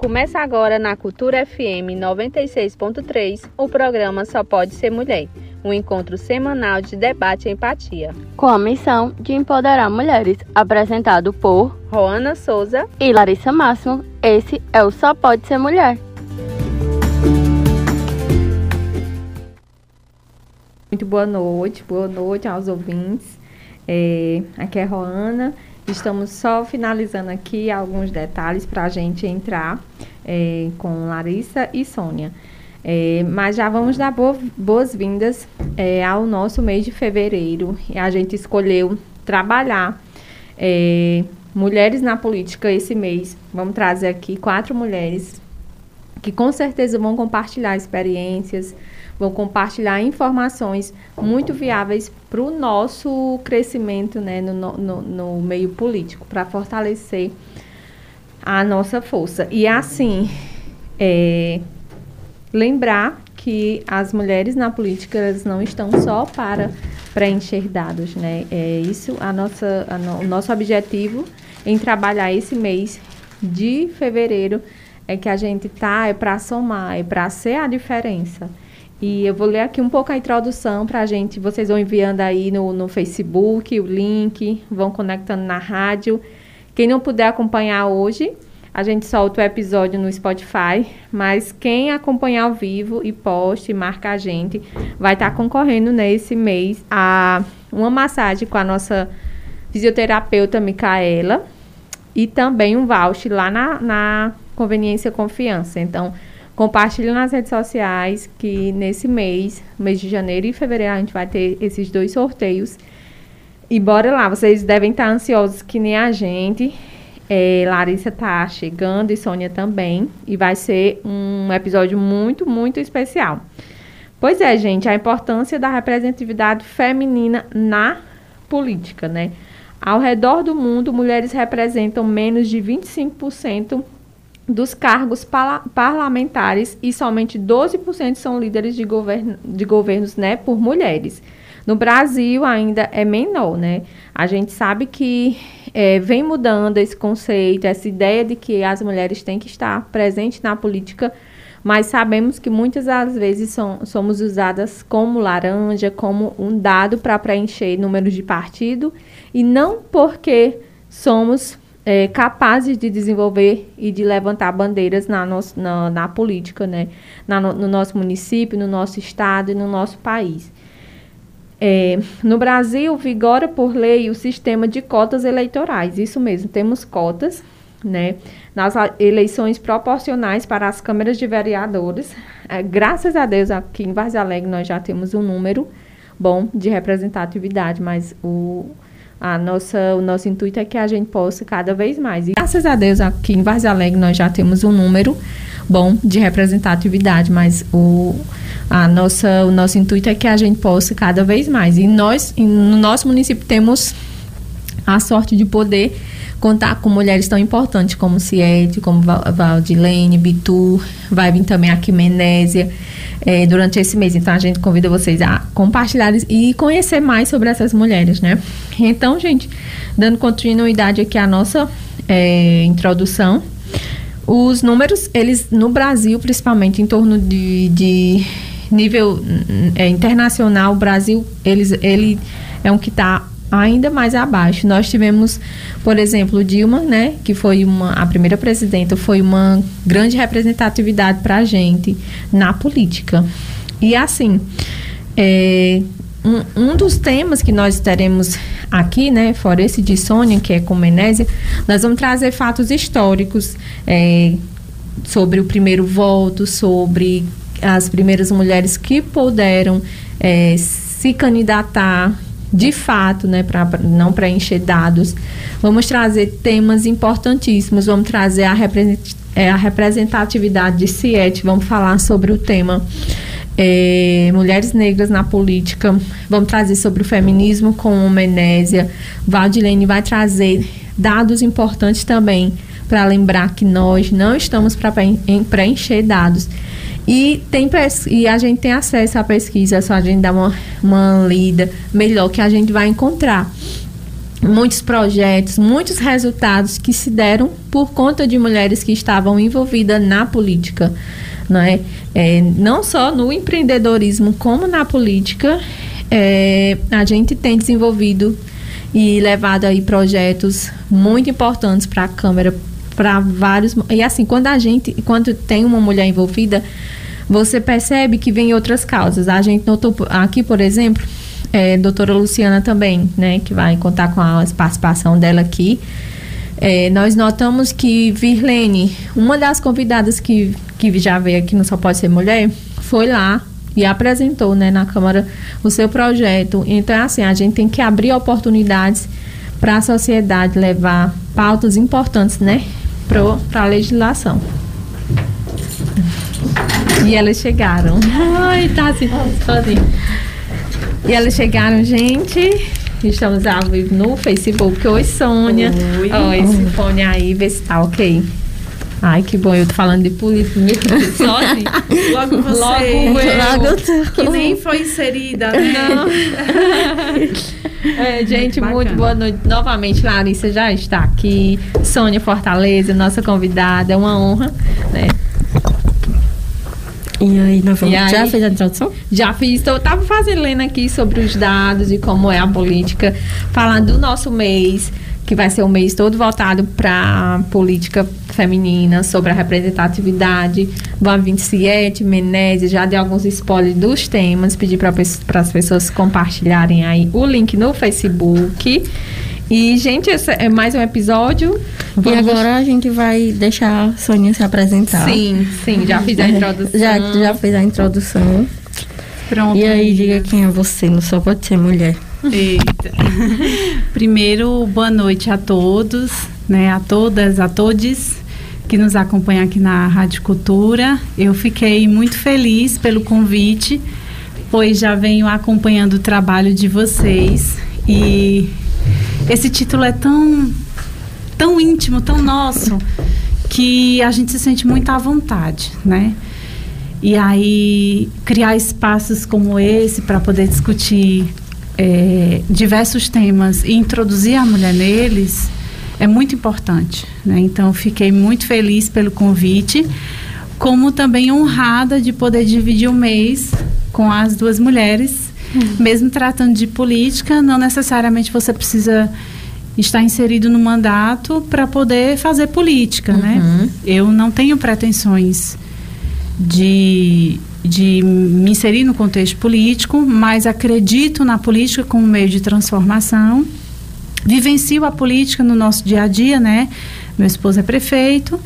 Começa agora na Cultura FM 96.3 o programa Só Pode Ser Mulher, um encontro semanal de debate e empatia. Com a missão de empoderar mulheres, apresentado por Roana Souza e Larissa Máximo, esse é o Só Pode Ser Mulher. Muito boa noite, boa noite aos ouvintes. É, aqui é Roana. Estamos só finalizando aqui alguns detalhes para a gente entrar é, com Larissa e Sônia. É, mas já vamos dar boas-vindas é, ao nosso mês de fevereiro. A gente escolheu trabalhar é, mulheres na política esse mês. Vamos trazer aqui quatro mulheres que com certeza vão compartilhar experiências, vão compartilhar informações muito viáveis para o nosso crescimento né, no, no, no meio político, para fortalecer a nossa força. E assim, é, lembrar que as mulheres na política elas não estão só para preencher dados, né? É isso a nossa, a no, o nosso objetivo em trabalhar esse mês de fevereiro é que a gente tá é para somar, é para ser a diferença. E eu vou ler aqui um pouco a introdução para a gente. Vocês vão enviando aí no, no Facebook o link, vão conectando na rádio. Quem não puder acompanhar hoje, a gente solta o episódio no Spotify, mas quem acompanhar ao vivo e poste, marca a gente, vai estar tá concorrendo nesse mês a uma massagem com a nossa fisioterapeuta Micaela e também um voucher lá na, na Conveniência Confiança. Então, Compartilhe nas redes sociais que nesse mês, mês de janeiro e fevereiro, a gente vai ter esses dois sorteios. E bora lá, vocês devem estar ansiosos que nem a gente. É, Larissa tá chegando e Sônia também. E vai ser um episódio muito, muito especial. Pois é, gente, a importância da representatividade feminina na política, né? Ao redor do mundo, mulheres representam menos de 25% dos cargos parlamentares e somente 12% são líderes de, de governos né, por mulheres. No Brasil ainda é menor, né? A gente sabe que é, vem mudando esse conceito, essa ideia de que as mulheres têm que estar presentes na política, mas sabemos que muitas das vezes são, somos usadas como laranja, como um dado para preencher números de partido, e não porque somos é, capazes de desenvolver e de levantar bandeiras na, nosso, na, na política, né? Na, no, no, nosso município, no nosso estado e no nosso país. É, no Brasil, vigora por lei o sistema de cotas eleitorais. Isso mesmo, temos cotas né, nas eleições proporcionais para as câmaras de vereadores. É, graças a Deus, aqui em Vargas Alegre, nós já temos um número bom de representatividade, mas o a nossa, o nosso intuito é que a gente possa cada vez mais. E graças a Deus, aqui em Vargas Alegre, nós já temos um número bom de representatividade, mas o, a nossa, o nosso intuito é que a gente possa cada vez mais. E nós, no nosso município, temos a sorte de poder contar com mulheres tão importantes como Ciete, como Valdilene, Bitu, vai vir também aqui Menésia é, durante esse mês. Então a gente convida vocês a compartilhar e conhecer mais sobre essas mulheres, né? Então, gente, dando continuidade aqui à nossa é, introdução, os números, eles no Brasil, principalmente em torno de, de nível é, internacional, o Brasil, eles, ele é um que está ainda mais abaixo. Nós tivemos, por exemplo, Dilma, né, que foi uma, a primeira presidenta, foi uma grande representatividade para a gente na política. E assim, é, um, um, dos temas que nós teremos aqui, né, fora esse de Sônia, que é com Menésia, nós vamos trazer fatos históricos é, sobre o primeiro voto, sobre as primeiras mulheres que puderam é, se candidatar de fato, né, para não preencher dados. Vamos trazer temas importantíssimos, vamos trazer a, é, a representatividade de CIET, vamos falar sobre o tema é, Mulheres Negras na Política, vamos trazer sobre o feminismo com Menésia. Valdilene vai trazer dados importantes também para lembrar que nós não estamos para preencher dados. E, tem e a gente tem acesso à pesquisa, só a gente dá uma, uma lida melhor que a gente vai encontrar. muitos projetos, muitos resultados que se deram por conta de mulheres que estavam envolvidas na política. Não, é? é não só no empreendedorismo, como na política, é, a gente tem desenvolvido e levado aí projetos muito importantes para a Câmara, para vários. E assim, quando a gente, quando tem uma mulher envolvida, você percebe que vem outras causas. A gente notou aqui, por exemplo, é, doutora Luciana também, né, que vai contar com a participação dela aqui. É, nós notamos que Virlene, uma das convidadas que, que já veio aqui no Só Pode Ser Mulher, foi lá e apresentou né, na Câmara o seu projeto. Então, assim, a gente tem que abrir oportunidades para a sociedade levar pautas importantes né, para a legislação. E elas chegaram. Ai, tá assim, sozinho. E elas chegaram, gente. Estamos ao vivo no Facebook. Oi, Sônia. Oi. Oi, esse fone aí, vê se tá ok. Ai, que bom, eu tô falando de política sozinho. Logo você. Logo eu. Logo que nem foi inserida, né? Não. É, gente, Bacana. muito boa noite. Novamente, Larissa já está aqui. Sônia Fortaleza, nossa convidada. É uma honra, né? E aí, nós vamos, aí, já fez a introdução? Já fiz. Então, eu estava fazendo lendo aqui sobre os dados e como é a política, falando do nosso mês, que vai ser um mês todo voltado para política feminina, sobre a representatividade. Vão vir Siete, Menezes, já dei alguns spoilers dos temas, pedi para as pessoas compartilharem aí o link no Facebook. E, gente, esse é mais um episódio. Vamos... E agora a gente vai deixar a Soninha se apresentar. Sim, sim, já fiz a introdução. já, já fez a introdução. Pronto. E aí, diga quem é você, não só pode ser mulher. Eita. Primeiro, boa noite a todos, né, a todas, a todos que nos acompanham aqui na Rádio Cultura. Eu fiquei muito feliz pelo convite, pois já venho acompanhando o trabalho de vocês e esse título é tão tão íntimo, tão nosso, que a gente se sente muito à vontade, né? E aí criar espaços como esse para poder discutir é, diversos temas e introduzir a mulher neles é muito importante. Né? Então fiquei muito feliz pelo convite, como também honrada de poder dividir o mês com as duas mulheres Uhum. Mesmo tratando de política, não necessariamente você precisa estar inserido no mandato para poder fazer política, né? uhum. né? Eu não tenho pretensões de, de me inserir no contexto político, mas acredito na política como meio de transformação. Vivencio a política no nosso dia a dia, né? Meu esposo é prefeito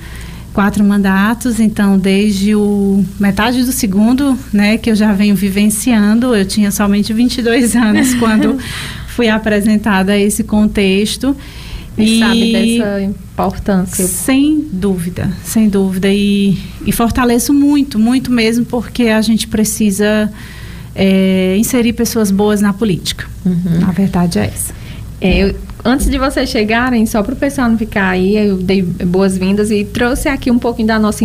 quatro mandatos, então desde o metade do segundo, né, que eu já venho vivenciando, eu tinha somente 22 anos quando fui apresentada a esse contexto. E, sabe dessa importância? Sem dúvida, sem dúvida. E, e fortaleço muito, muito mesmo, porque a gente precisa é, inserir pessoas boas na política. Uhum. A verdade é essa. É, eu, antes de vocês chegarem, só para o pessoal não ficar aí, eu dei boas-vindas e trouxe aqui um pouquinho da nossa.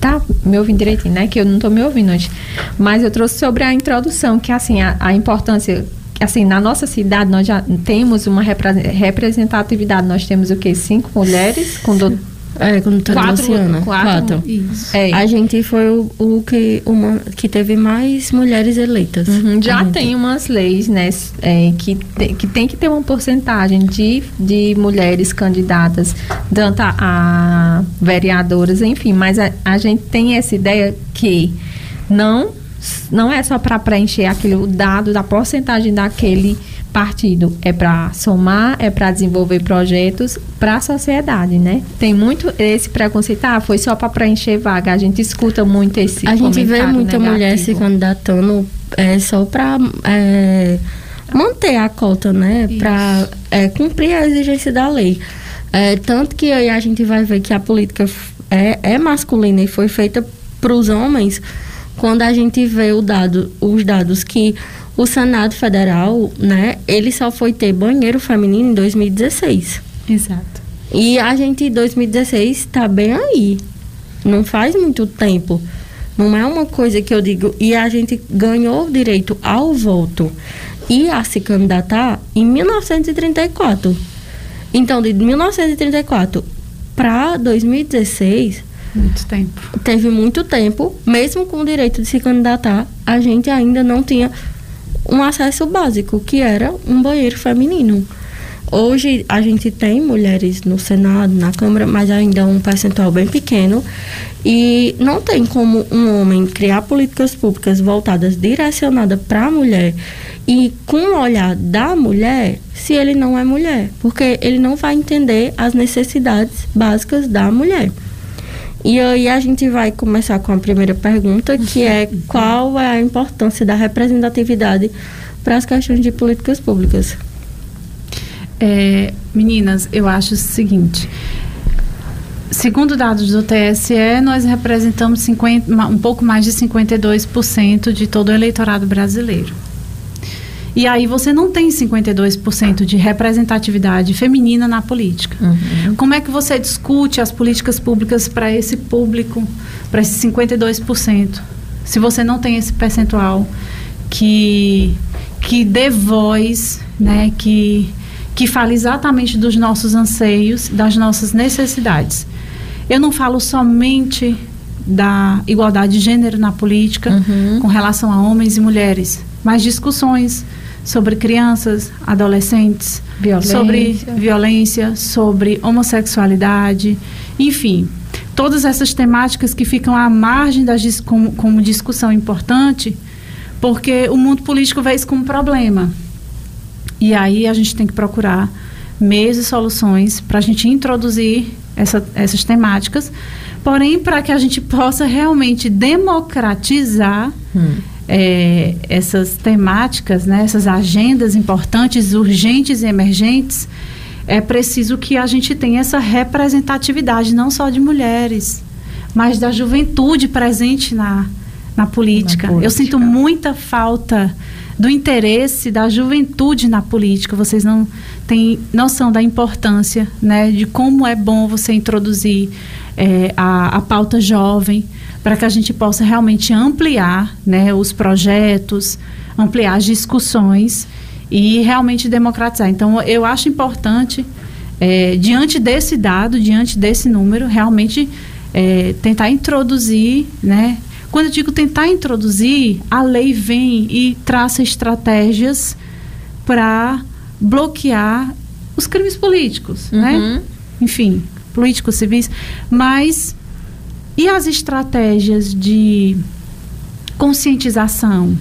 Tá me ouvindo direitinho, né? Que eu não estou me ouvindo hoje. Mas eu trouxe sobre a introdução, que assim, a, a importância assim, na nossa cidade nós já temos uma representatividade. Nós temos o quê? Cinco mulheres com do, é, com doutora quatro, Luciana. Quatro. quatro. Isso. É. A gente foi o, o, que, uma, que teve mais mulheres eleitas. Uhum, já tem umas leis, né, é, que, te, que tem que ter uma porcentagem de, de mulheres candidatas, tanto a, a vereadoras, enfim, mas a, a gente tem essa ideia que não não é só para preencher aquele dado da porcentagem daquele partido é para somar, é para desenvolver projetos para a sociedade, né? Tem muito esse preconceito, ah, foi só para preencher vaga. A gente escuta muito esse A gente vê muita negativo. mulher se candidatando é, só para é, manter a cota, né? Para é, cumprir a exigência da lei. É, tanto que aí a gente vai ver que a política é, é masculina e foi feita para os homens quando a gente vê dado, os dados que o Senado Federal, né, ele só foi ter banheiro feminino em 2016. Exato. E a gente em 2016 está bem aí. Não faz muito tempo. Não é uma coisa que eu digo. E a gente ganhou o direito ao voto. ir a se candidatar em 1934. Então, de 1934 para 2016, muito tempo. Teve muito tempo, mesmo com o direito de se candidatar, a gente ainda não tinha um acesso básico, que era um banheiro feminino. Hoje a gente tem mulheres no Senado, na Câmara, mas ainda é um percentual bem pequeno. E não tem como um homem criar políticas públicas voltadas, direcionadas para a mulher e com o olhar da mulher, se ele não é mulher. Porque ele não vai entender as necessidades básicas da mulher. E aí a gente vai começar com a primeira pergunta, que é qual é a importância da representatividade para as questões de políticas públicas. É, meninas, eu acho o seguinte. Segundo dados do TSE, nós representamos 50, um pouco mais de 52% de todo o eleitorado brasileiro. E aí você não tem 52% de representatividade feminina na política. Uhum. Como é que você discute as políticas públicas para esse público, para esses 52%, se você não tem esse percentual que que dê voz, né, que que fala exatamente dos nossos anseios, das nossas necessidades. Eu não falo somente da igualdade de gênero na política uhum. com relação a homens e mulheres, mas discussões sobre crianças, adolescentes, violência. sobre violência, sobre homossexualidade, enfim, todas essas temáticas que ficam à margem das como, como discussão importante, porque o mundo político vê isso como problema. E aí a gente tem que procurar meios e soluções para a gente introduzir essa, essas temáticas, porém para que a gente possa realmente democratizar hum. É, essas temáticas, né, essas agendas importantes, urgentes e emergentes, é preciso que a gente tenha essa representatividade, não só de mulheres, mas da juventude presente na, na política. na política. Eu sinto muita falta do interesse da juventude na política. Vocês não têm noção da importância, né, de como é bom você introduzir é, a, a pauta jovem para que a gente possa realmente ampliar, né, os projetos, ampliar as discussões e realmente democratizar. Então, eu acho importante, é, diante desse dado, diante desse número, realmente é, tentar introduzir, né, quando eu digo tentar introduzir, a lei vem e traça estratégias para bloquear os crimes políticos, né? uhum. né? Enfim, políticos civis, mas e as estratégias de conscientização,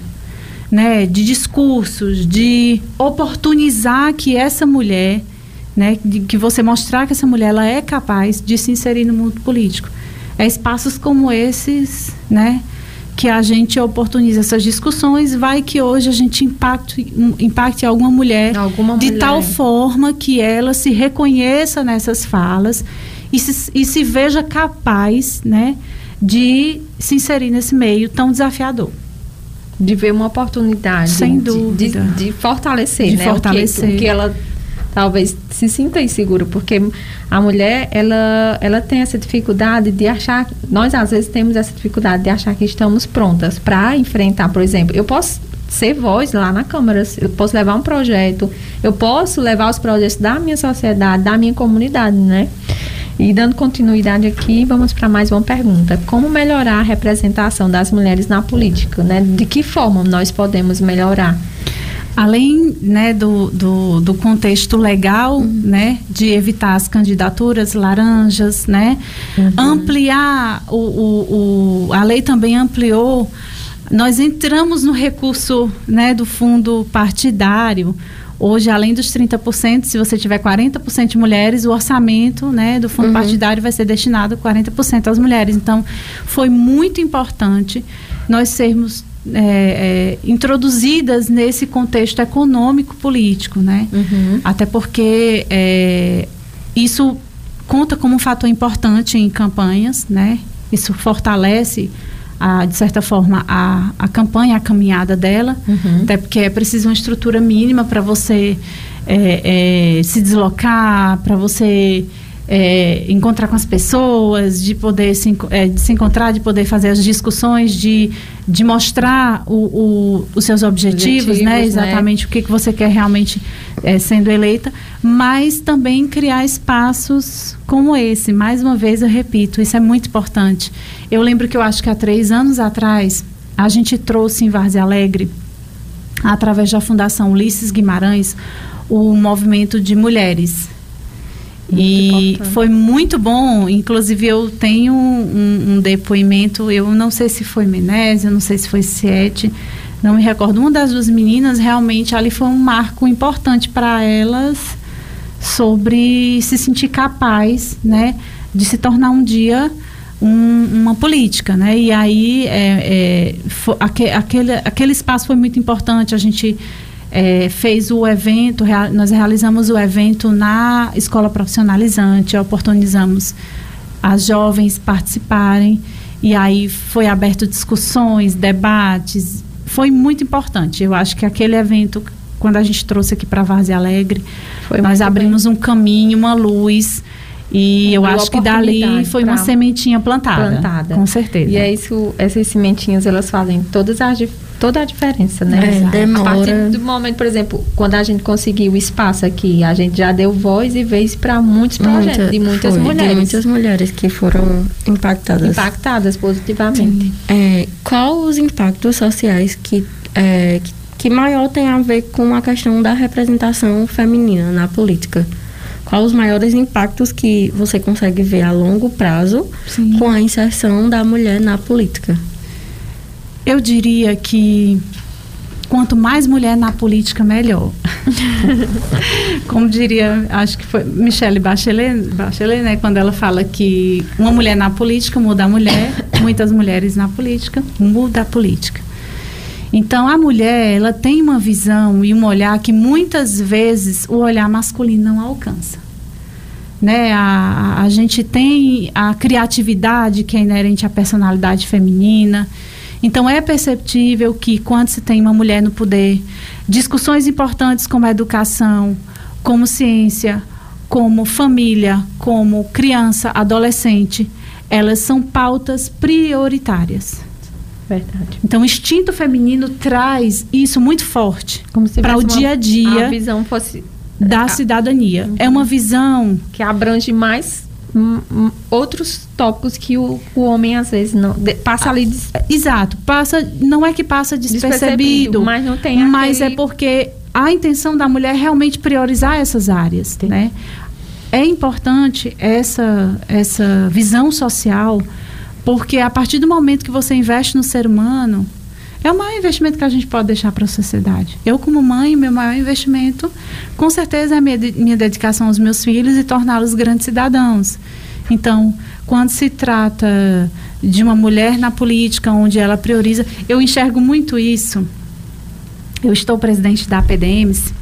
né, de discursos, de oportunizar que essa mulher, né, de que você mostrar que essa mulher ela é capaz de se inserir no mundo político. É espaços como esses, né? Que a gente oportuniza essas discussões, vai que hoje a gente impacte, impacte alguma mulher alguma de mulher. tal forma que ela se reconheça nessas falas e se, e se veja capaz, né, de se inserir nesse meio tão desafiador. De ver uma oportunidade. Sem dúvida. De, de fortalecer, de né? fortalecer. O que, o que ela talvez se sinta insegura, porque a mulher, ela, ela tem essa dificuldade de achar, nós às vezes temos essa dificuldade de achar que estamos prontas para enfrentar, por exemplo, eu posso ser voz lá na Câmara, eu posso levar um projeto, eu posso levar os projetos da minha sociedade, da minha comunidade, né? E dando continuidade aqui, vamos para mais uma pergunta. Como melhorar a representação das mulheres na política, né? De que forma nós podemos melhorar? Além né, do, do, do, contexto legal, uhum. né, de evitar as candidaturas laranjas, né, uhum. ampliar o, o, o, a lei também ampliou. Nós entramos no recurso né, do fundo partidário. Hoje, além dos 30%, se você tiver 40% de mulheres, o orçamento né, do fundo uhum. partidário vai ser destinado 40% às mulheres. Então, foi muito importante nós sermos é, é, introduzidas nesse contexto econômico político, né? Uhum. Até porque é, isso conta como um fator importante em campanhas, né? Isso fortalece a, de certa forma a, a campanha, a caminhada dela, uhum. até porque é preciso uma estrutura mínima para você é, é, se deslocar, para você é, encontrar com as pessoas, de poder se, é, de se encontrar, de poder fazer as discussões, de, de mostrar o, o, os seus objetivos, né? objetivos né? Exatamente né? o que, que você quer realmente é, sendo eleita, mas também criar espaços como esse. Mais uma vez eu repito, isso é muito importante. Eu lembro que eu acho que há três anos atrás a gente trouxe em Várzea Alegre, através da Fundação Ulisses Guimarães, o movimento de mulheres muito e importante. foi muito bom. Inclusive, eu tenho um, um, depoimento, eu não sei se foi Menésia, não sei se foi Siete, não me recordo. Uma das duas meninas, realmente, ali foi um marco importante para elas sobre se sentir capaz, né, de se tornar um dia um, uma política, né? E aí, é, é, foi, aquele, aquele espaço foi muito importante. A gente é, fez o evento, nós realizamos o evento na escola profissionalizante, oportunizamos as jovens participarem e aí foi aberto discussões, debates, foi muito importante. Eu acho que aquele evento, quando a gente trouxe aqui para Várzea Alegre, foi nós abrimos bem. um caminho, uma luz e eu acho que dali foi uma sementinha plantada, plantada, com certeza. E é isso, essas sementinhas elas fazem todas as toda a diferença, né? É, demora. A partir do momento, por exemplo, quando a gente conseguiu o espaço aqui, a gente já deu voz e vez para muitos projetos Muita, de muitas foi, mulheres. De muitas mulheres que foram impactadas. Impactadas positivamente. É, qual os impactos sociais que, é, que, maior tem a ver com a questão da representação feminina na política? Quais os maiores impactos que você consegue ver a longo prazo Sim. com a inserção da mulher na política? Eu diria que quanto mais mulher na política, melhor. Como diria, acho que foi Michelle Bachelet, Bachelet, né, quando ela fala que uma mulher na política muda a mulher, muitas mulheres na política muda a política. Então a mulher, ela tem uma visão e um olhar que muitas vezes o olhar masculino não alcança. Né? A, a gente tem a criatividade que é inerente à personalidade feminina. Então é perceptível que quando se tem uma mulher no poder, discussões importantes como a educação, como ciência, como família, como criança, adolescente, elas são pautas prioritárias. Verdade. Então, o instinto feminino traz isso muito forte para o dia a dia. A visão fosse da cidadania. Uhum. É uma visão que abrange mais outros tópicos que o, o homem às vezes não de, passa ali des... exato. Passa não é que passa despercebido, despercebido mas não tem mas é porque a intenção da mulher é realmente priorizar essas áreas né? É importante essa essa visão social porque a partir do momento que você investe no ser humano é o maior investimento que a gente pode deixar para a sociedade. Eu, como mãe, meu maior investimento, com certeza, é a minha, minha dedicação aos meus filhos e torná-los grandes cidadãos. Então, quando se trata de uma mulher na política, onde ela prioriza, eu enxergo muito isso. Eu estou presidente da PDMs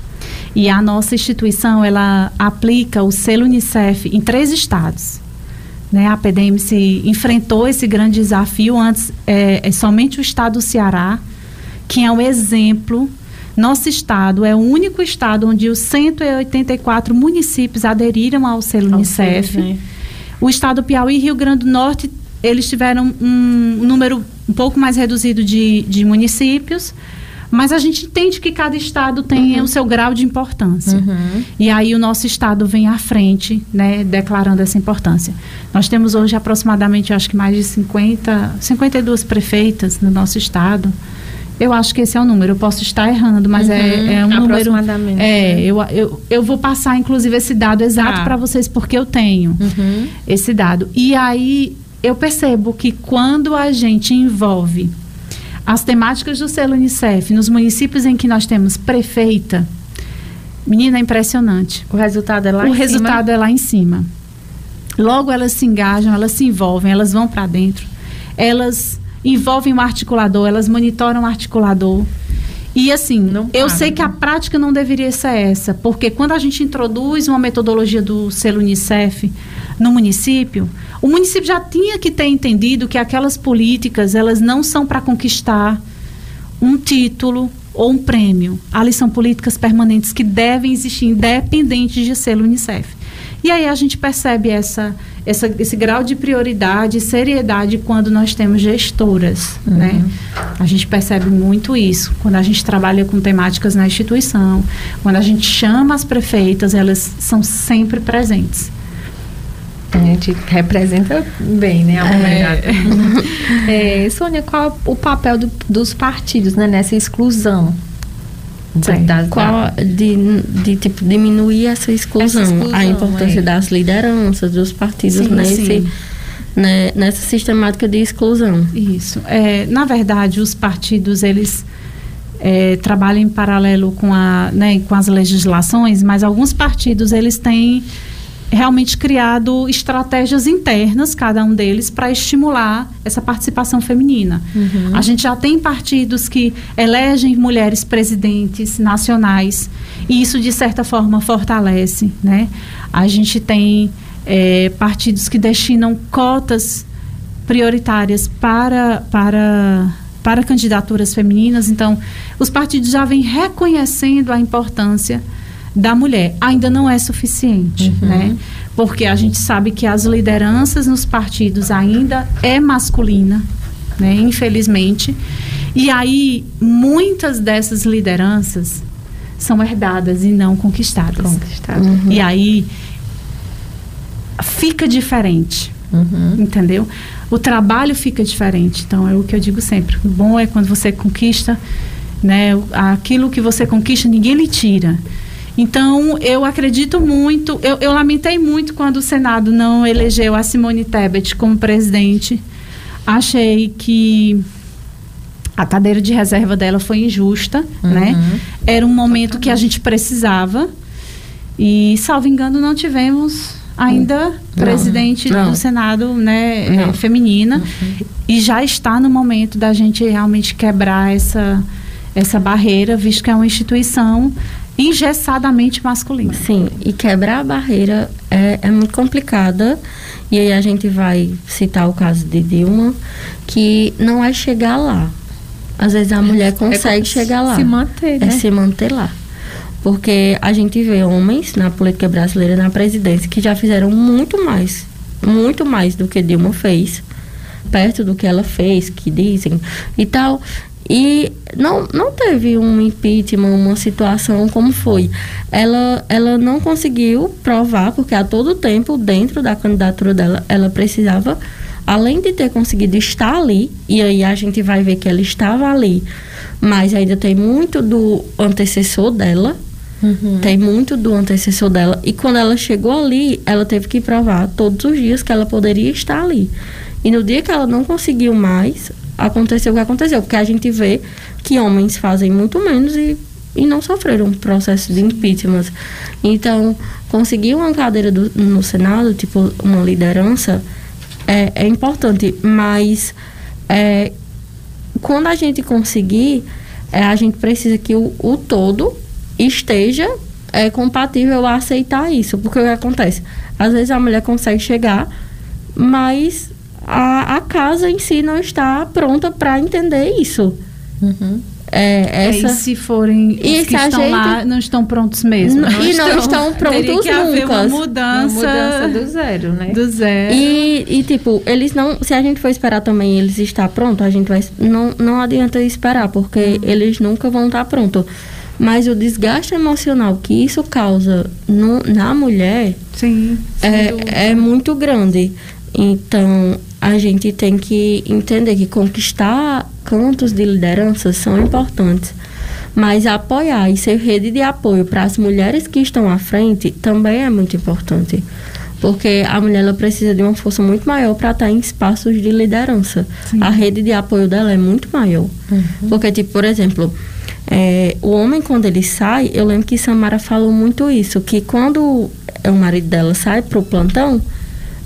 e a nossa instituição ela aplica o selo Unicef em três estados. Né, a PDM-se enfrentou esse grande desafio antes, é, é somente o estado do Ceará, que é um exemplo. Nosso estado é o único estado onde os 184 municípios aderiram ao selo Unicef. Né? O estado do Piauí e Rio Grande do Norte, eles tiveram um número um pouco mais reduzido de, de municípios, mas a gente entende que cada estado tem uhum. o seu grau de importância. Uhum. E aí o nosso estado vem à frente, né, declarando essa importância. Nós temos hoje aproximadamente, acho que mais de 50, 52 prefeitas no nosso estado. Eu acho que esse é o número. Eu posso estar errando, mas é, uhum, é, é, um número. É, eu, eu, eu vou passar, inclusive, esse dado exato ah. para vocês, porque eu tenho uhum. esse dado. E aí eu percebo que quando a gente envolve as temáticas do selo Unicef nos municípios em que nós temos prefeita, menina, é impressionante. O resultado é lá o em cima? O resultado é lá em cima. Logo elas se engajam, elas se envolvem, elas vão para dentro, elas envolvem o articulador, elas monitoram o articulador. E assim, eu sei que a prática não deveria ser essa, porque quando a gente introduz uma metodologia do selo Unicef no município, o município já tinha que ter entendido que aquelas políticas, elas não são para conquistar um título ou um prêmio. Ali são políticas permanentes que devem existir independente de selo Unicef. E aí a gente percebe essa, essa, esse grau de prioridade e seriedade quando nós temos gestoras, uhum. né? A gente percebe muito isso quando a gente trabalha com temáticas na instituição, quando a gente chama as prefeitas, elas são sempre presentes. A gente representa bem, né, a. É. é, Sônia, qual o papel do, dos partidos né, nessa exclusão? Da, qual, de, de tipo, diminuir essa exclusão, essa exclusão a importância é. das lideranças, dos partidos sim, nesse, sim. Né, nessa sistemática de exclusão. Isso. É, na verdade, os partidos, eles é, trabalham em paralelo com, a, né, com as legislações, mas alguns partidos, eles têm realmente criado estratégias internas, cada um deles, para estimular essa participação feminina. Uhum. A gente já tem partidos que elegem mulheres presidentes nacionais e isso, de certa forma, fortalece. Né? A gente tem é, partidos que destinam cotas prioritárias para, para, para candidaturas femininas. Então, os partidos já vêm reconhecendo a importância da mulher. Ainda não é suficiente, uhum. né? Porque a gente sabe que as lideranças nos partidos ainda é masculina, né? Infelizmente. E aí, muitas dessas lideranças são herdadas e não conquistadas. Conquistadas. Uhum. E aí, fica diferente. Uhum. Entendeu? O trabalho fica diferente. Então, é o que eu digo sempre. O bom é quando você conquista, né? Aquilo que você conquista, ninguém lhe tira. Então, eu acredito muito, eu, eu lamentei muito quando o Senado não elegeu a Simone Tebet como presidente. Achei que a cadeira de reserva dela foi injusta, uhum. né? Era um momento que a gente precisava. E, salvo engano, não tivemos ainda não, presidente não. do Senado né, é, feminina. Uhum. E já está no momento da gente realmente quebrar essa, essa barreira, visto que é uma instituição engessadamente masculina. Sim, e quebrar a barreira é, é muito complicada. E aí a gente vai citar o caso de Dilma, que não é chegar lá. Às vezes a mulher é consegue é chegar lá. Se manter, né? É se manter lá. Porque a gente vê homens na política brasileira, na presidência, que já fizeram muito mais, muito mais do que Dilma fez, perto do que ela fez, que dizem e tal. E não, não teve um impeachment, uma situação como foi. Ela, ela não conseguiu provar, porque a todo tempo, dentro da candidatura dela, ela precisava, além de ter conseguido estar ali, e aí a gente vai ver que ela estava ali, mas ainda tem muito do antecessor dela. Uhum. Tem muito do antecessor dela. E quando ela chegou ali, ela teve que provar todos os dias que ela poderia estar ali. E no dia que ela não conseguiu mais, aconteceu o que aconteceu, porque a gente vê que homens fazem muito menos e, e não sofreram um processo de impeachment. Então, conseguir uma cadeira do, no Senado, tipo, uma liderança, é, é importante, mas é, quando a gente conseguir, é, a gente precisa que o, o todo esteja é, compatível a aceitar isso, porque o que acontece? Às vezes a mulher consegue chegar, mas a, a casa em si não está pronta para entender isso. Uhum. É, essa... É, e se forem e os que estão gente... lá, não estão prontos mesmo. Não e estão, não estão prontos teria que nunca. Haver uma mudança, uma mudança do zero, né? Do zero. E, e, tipo, eles não... Se a gente for esperar também eles estar pronto, a gente vai... Não, não adianta esperar, porque uhum. eles nunca vão estar prontos. Mas o desgaste emocional que isso causa no, na mulher Sim, é, é muito grande. Então, a gente tem que entender que conquistar cantos de liderança são importantes, mas apoiar e ser rede de apoio para as mulheres que estão à frente também é muito importante. Porque a mulher ela precisa de uma força muito maior para estar em espaços de liderança. Sim. A rede de apoio dela é muito maior. Uhum. Porque, tipo, por exemplo, é, o homem, quando ele sai, eu lembro que Samara falou muito isso, que quando o marido dela sai para o plantão,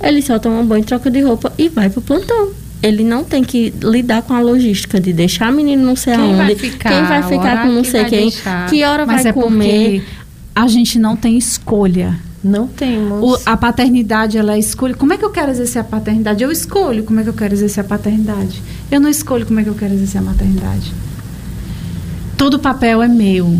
ele só toma banho, troca de roupa e vai pro plantão. Ele não tem que lidar com a logística de deixar o menino não sei quem aonde, vai ficar, quem vai ficar com não sei quem, deixar. que hora Mas vai é comer. A gente não tem escolha. Não temos. O, a paternidade, ela é escolhe. Como é que eu quero exercer a paternidade? Eu escolho como é que eu quero exercer a paternidade. Eu não escolho como é que eu quero exercer a maternidade. Todo papel é meu,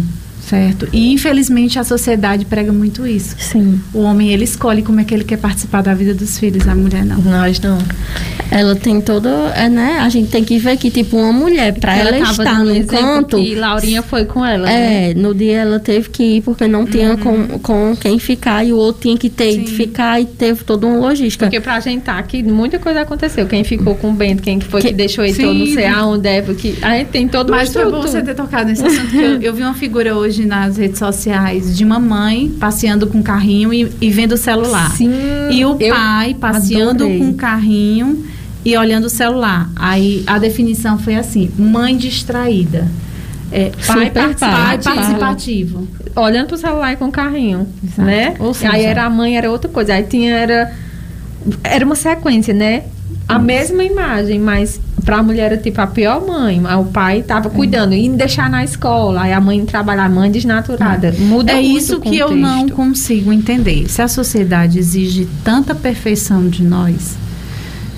certo? E infelizmente a sociedade prega muito isso. Sim. O homem ele escolhe como é que ele quer participar da vida dos filhos, a mulher não. Nós não. Ela tem todo, é, né? A gente tem que ver que tipo uma mulher para ela, tava estar no canto, que Laurinha foi com ela. né? é, no dia ela teve que ir porque não tinha com, com quem ficar e o outro tinha que ter Sim. de ficar e teve toda uma logística. Porque pra gente tá aqui, muita coisa aconteceu. Quem ficou com o Bento, quem que foi que, Que- deixou ele, não sei aonde, deve, que a gente tem todo Mas um foi bom você ter tocado nesse assunto, eu, eu vi uma figura hoje nas redes sociais de uma mãe passeando com o carrinho e, e vendo o celular. Sim. E o pai passeando adorei. com o carrinho e olhando o celular. Aí a definição foi assim: mãe distraída. É, pai pai. participativo. olhando pro celular e com o carrinho, Exato. né? Ou seja- aí era a mãe, era outra coisa. Aí tinha, era... Era uma sequência, né? A mesma imagem, mas pra mulher era tipo a pior mãe. O pai tava cuidando, indo deixar na escola. Aí a mãe trabalhar, a mãe desnaturada. Muda É isso que eu não consigo entender. Se a sociedade exige tanta perfeição de nós,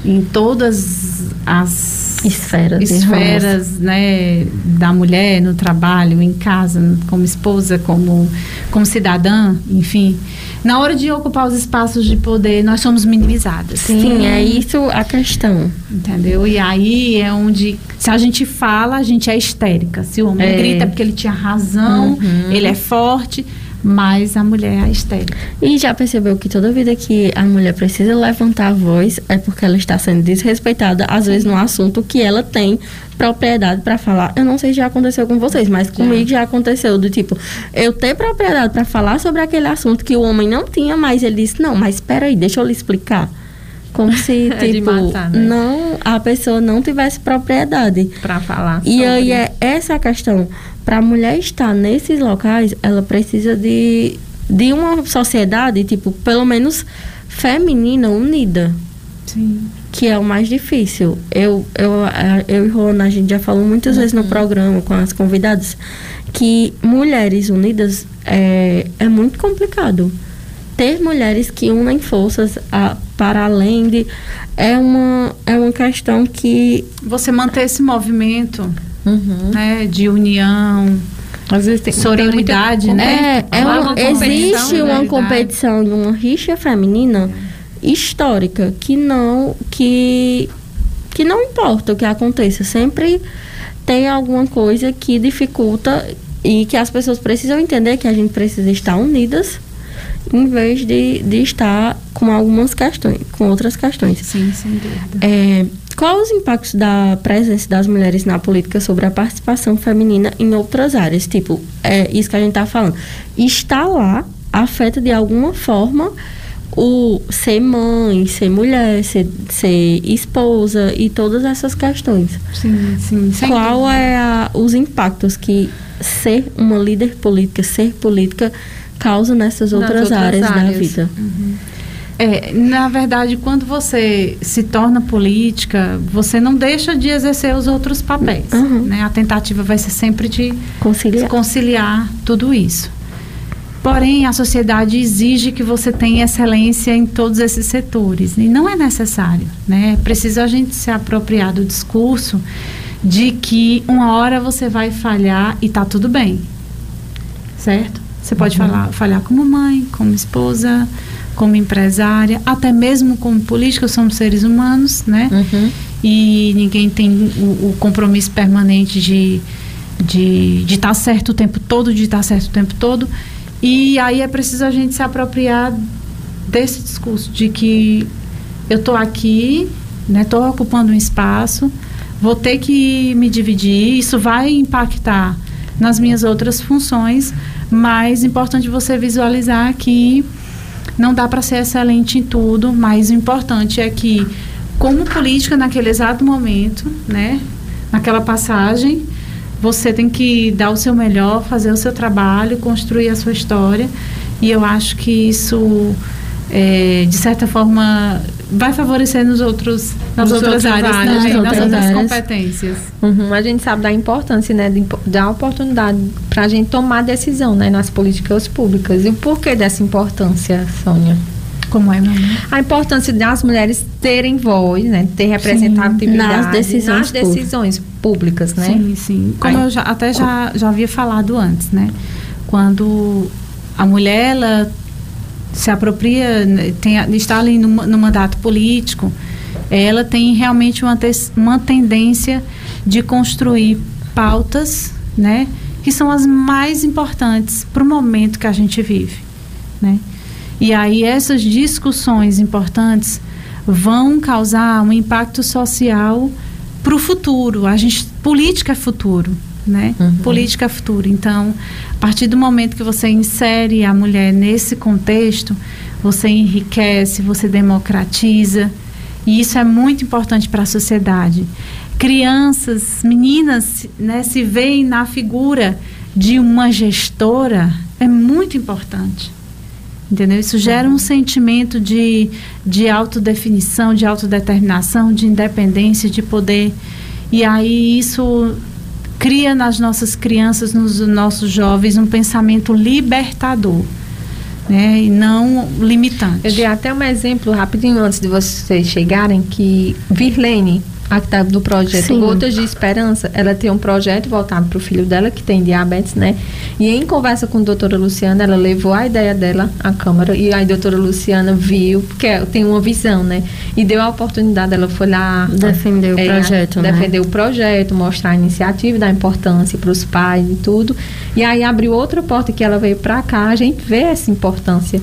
em todas as Esferas, e esferas né, da mulher, no trabalho, em casa, como esposa, como, como cidadã, enfim. Na hora de ocupar os espaços de poder, nós somos minimizadas. Sim, é isso a questão. Entendeu? E aí é onde, se a gente fala, a gente é histérica. Se o homem É. grita porque ele tinha razão, Uhum. ele é forte, mas a mulher é histérica. E já percebeu que toda vida que a mulher precisa levantar a voz é porque ela está sendo desrespeitada, às vezes num assunto que ela tem propriedade para falar. Eu não sei se já aconteceu com vocês, mas comigo já aconteceu do tipo, eu ter propriedade para falar sobre aquele assunto que o homem não tinha, mas ele disse: "Não, mas espera aí, deixa eu lhe explicar". Como se É tipo, matar, né? não a pessoa não tivesse propriedade. Pra falar E aí é essa a questão. Para a mulher estar nesses locais, ela precisa de, de uma sociedade, tipo, pelo menos feminina unida, Sim. que é o mais difícil. Eu, eu, a- eu e Rona, a gente já falou muitas vezes no programa com as convidadas que mulheres unidas é, é muito complicado. Ter mulheres que unem forças a, para além de. É uma, é uma questão que Você manter esse movimento Uhum. né, de união, Às vezes tem Sororidade, tem né? É, é Uma uma- competição, existe né? uma competição, uma rixa feminina histórica que não que que não importa o que aconteça, sempre tem alguma coisa que dificulta e que as pessoas precisam entender que a gente precisa estar unidas em vez de, de estar com algumas questões, com outras questões. Sim, sem dúvida. É, quais os impactos da presença das mulheres na política sobre a participação feminina em outras áreas? Tipo, é isso que a gente está falando. Estar lá afeta de alguma forma o ser mãe, ser mulher, ser, ser esposa e todas essas questões. Sim, sim. sem Qual dúvida. é a- os impactos que ser uma líder política, ser política, causa nessas outras, outras áreas, da áreas. vida? É, na verdade, quando você se torna política, você não deixa de exercer os outros papéis. Uhum. Né? A tentativa vai ser sempre de Conciliar. conciliar tudo isso. Porém, a sociedade exige que você tenha excelência em todos esses setores. E não é necessário. Né? É preciso a gente se apropriar do discurso de que uma hora você vai falhar e tá tudo bem. Certo? Você pode falar, falhar como mãe, como esposa, como empresária, até mesmo como política, somos seres humanos, né? Uhum. e ninguém tem o, o compromisso permanente de de estar certo o tempo todo, de estar certo o tempo todo. E aí é preciso a gente se apropriar desse discurso de que eu estou aqui, né, estou ocupando um espaço, vou ter que me dividir, isso vai impactar nas minhas outras funções, mas é importante você visualizar que não dá para ser excelente em tudo, mas o importante é que, como política, naquele exato momento, né, naquela passagem, você tem que dar o seu melhor, fazer o seu trabalho, construir a sua história, e eu acho que isso, é, de certa forma, vai favorecer nos outros, nas Nos outras outras áreas, áreas, também, nas nas outras outras áreas. competências. Uhum, A gente sabe da importância, né, de da oportunidade para a gente tomar decisão, né, nas políticas públicas. E o porquê dessa importância, Sônia? Como é, mamãe? A importância das mulheres terem voz, né, ter representatividade nas decisões nas decisões públicas, né? Sim, sim. Como Aí- eu já, até já, já havia falado antes, né? quando a mulher ela se apropria, né, tem, está ali no, no mandato político, ela tem realmente uma, uma tendência de construir pautas, né, que são as mais importantes para o momento que a gente vive, né? E aí essas discussões importantes vão causar um impacto social para o futuro. A gente política é futuro, né? Uhum. Política futuro. Então, a partir do momento que você insere a mulher nesse contexto, você enriquece, você democratiza, e isso é muito importante para a sociedade. Crianças, meninas, né, se veem na figura de uma gestora, é muito importante. Entendeu? Isso gera um sentimento de, de autodefinição, de autodeterminação, de independência, de poder. E aí isso cria nas nossas crianças, nos nossos jovens, um pensamento libertador. Né, e não limitante. Eu dei até um exemplo rapidinho antes de vocês chegarem que Virlene, a que está do projeto Sim. Gotas de Esperança, ela tem um projeto voltado para o filho dela, que tem diabetes, né? E em conversa com a doutora Luciana, ela levou a ideia dela à Câmara e a doutora Luciana viu, porque tem uma visão, né? E deu a oportunidade, ela foi lá... Defender é, o projeto, né? Defender o projeto, mostrar a iniciativa, dar importância para os pais e tudo. E aí abriu outra porta que ela veio para cá, a gente vê essa importância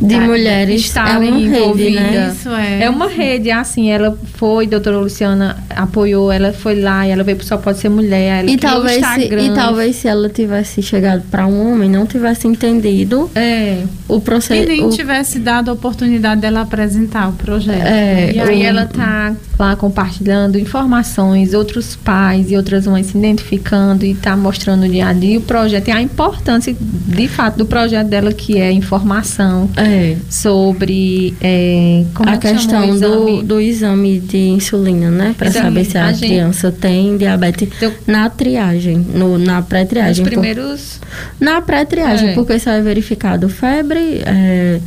de tá, mulheres estarem é envolvidas. Né? Isso é. É uma rede, assim, ela foi, doutora Luciana apoiou, ela foi lá e ela veio Só Pode Ser Mulher, ela e talvez se, E talvez se ela tivesse chegado para um homem, não tivesse entendido é. o processo. E nem o... tivesse dado a oportunidade dela apresentar o projeto. É, e aí o... ela tá lá compartilhando informações, outros pais e outras mães se identificando e tá mostrando o dia a dia o projeto e a importância, de fato, do projeto dela, que é informação. É é. sobre é, a questão do, do exame de insulina, né? Para saber se a, a criança tem diabetes então, na triagem, no, na pré-triagem. Nos primeiros. Na pré-triagem, é. porque isso é verificado febre. É,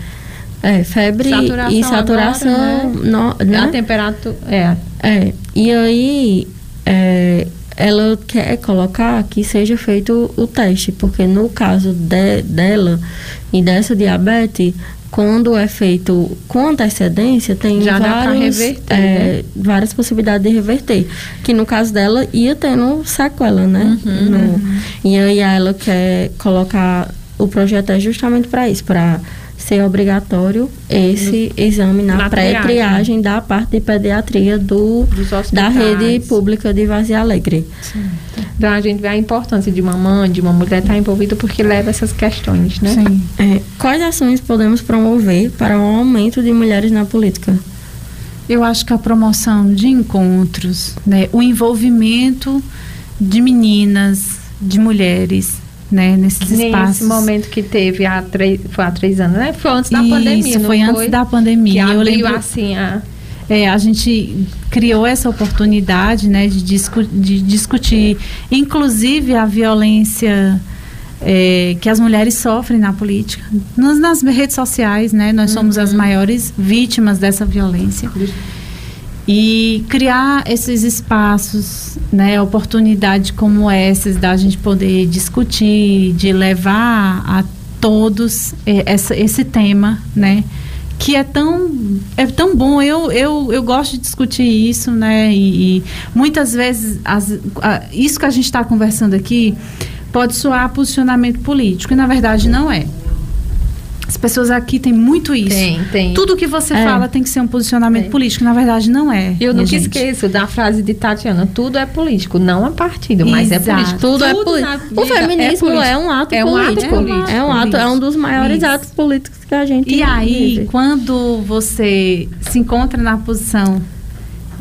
é, febre saturação e saturação. Agora, né? No, né? A temperatura. É. É. E aí. É, ela quer colocar que seja feito o teste, porque no caso de, dela e dessa diabetes, quando é feito com antecedência, tem Já vários, reverter, é, né? várias possibilidades de reverter. Que no caso dela ia tendo sequela, né? Uhum, no, uhum. E aí ela quer colocar o projeto é justamente para isso, para ser obrigatório esse no, exame na, na pré-triagem da parte de pediatria do, da rede pública de Vazia Alegre. Sim. Então a gente vê a importância de uma mãe, de uma mulher estar envolvida porque leva essas questões, né? Sim. É, quais ações podemos promover para um aumento de mulheres na política? Eu acho que a promoção de encontros, né, o envolvimento de meninas, de mulheres, né, nesses Nesse espaços. Nesse momento que teve há três, foi há três anos, né? Foi antes da Isso, pandemia, foi, foi antes da pandemia. Que eu lembro assim a é, a gente criou essa oportunidade, né, de, discu de discutir, inclusive a violência é, que as mulheres sofrem na política, nas, nas redes sociais, né, nós somos as uhum. maiores vítimas dessa violência e criar esses espaços, né, oportunidades como essas da gente poder discutir, de levar a todos eh, essa, esse tema, né, que é tão é tão bom. Eu, eu, eu gosto de discutir isso né e, e muitas vezes as, a, isso que a gente está conversando aqui pode soar posicionamento político e na verdade não é as pessoas aqui têm muito isso. Tem, tem. Tudo que você é. fala tem que ser um posicionamento é. político. Na verdade, não é. Eu nunca gente. esqueço da frase de Tatiana: tudo é político, não é partido, mas é Exato. é político. Tudo, tudo é político. O feminismo é, é, um ato é um político. Ato político. É um ato, é um dos maiores isso. atos políticos que a gente E aí, vive. quando você se encontra na posição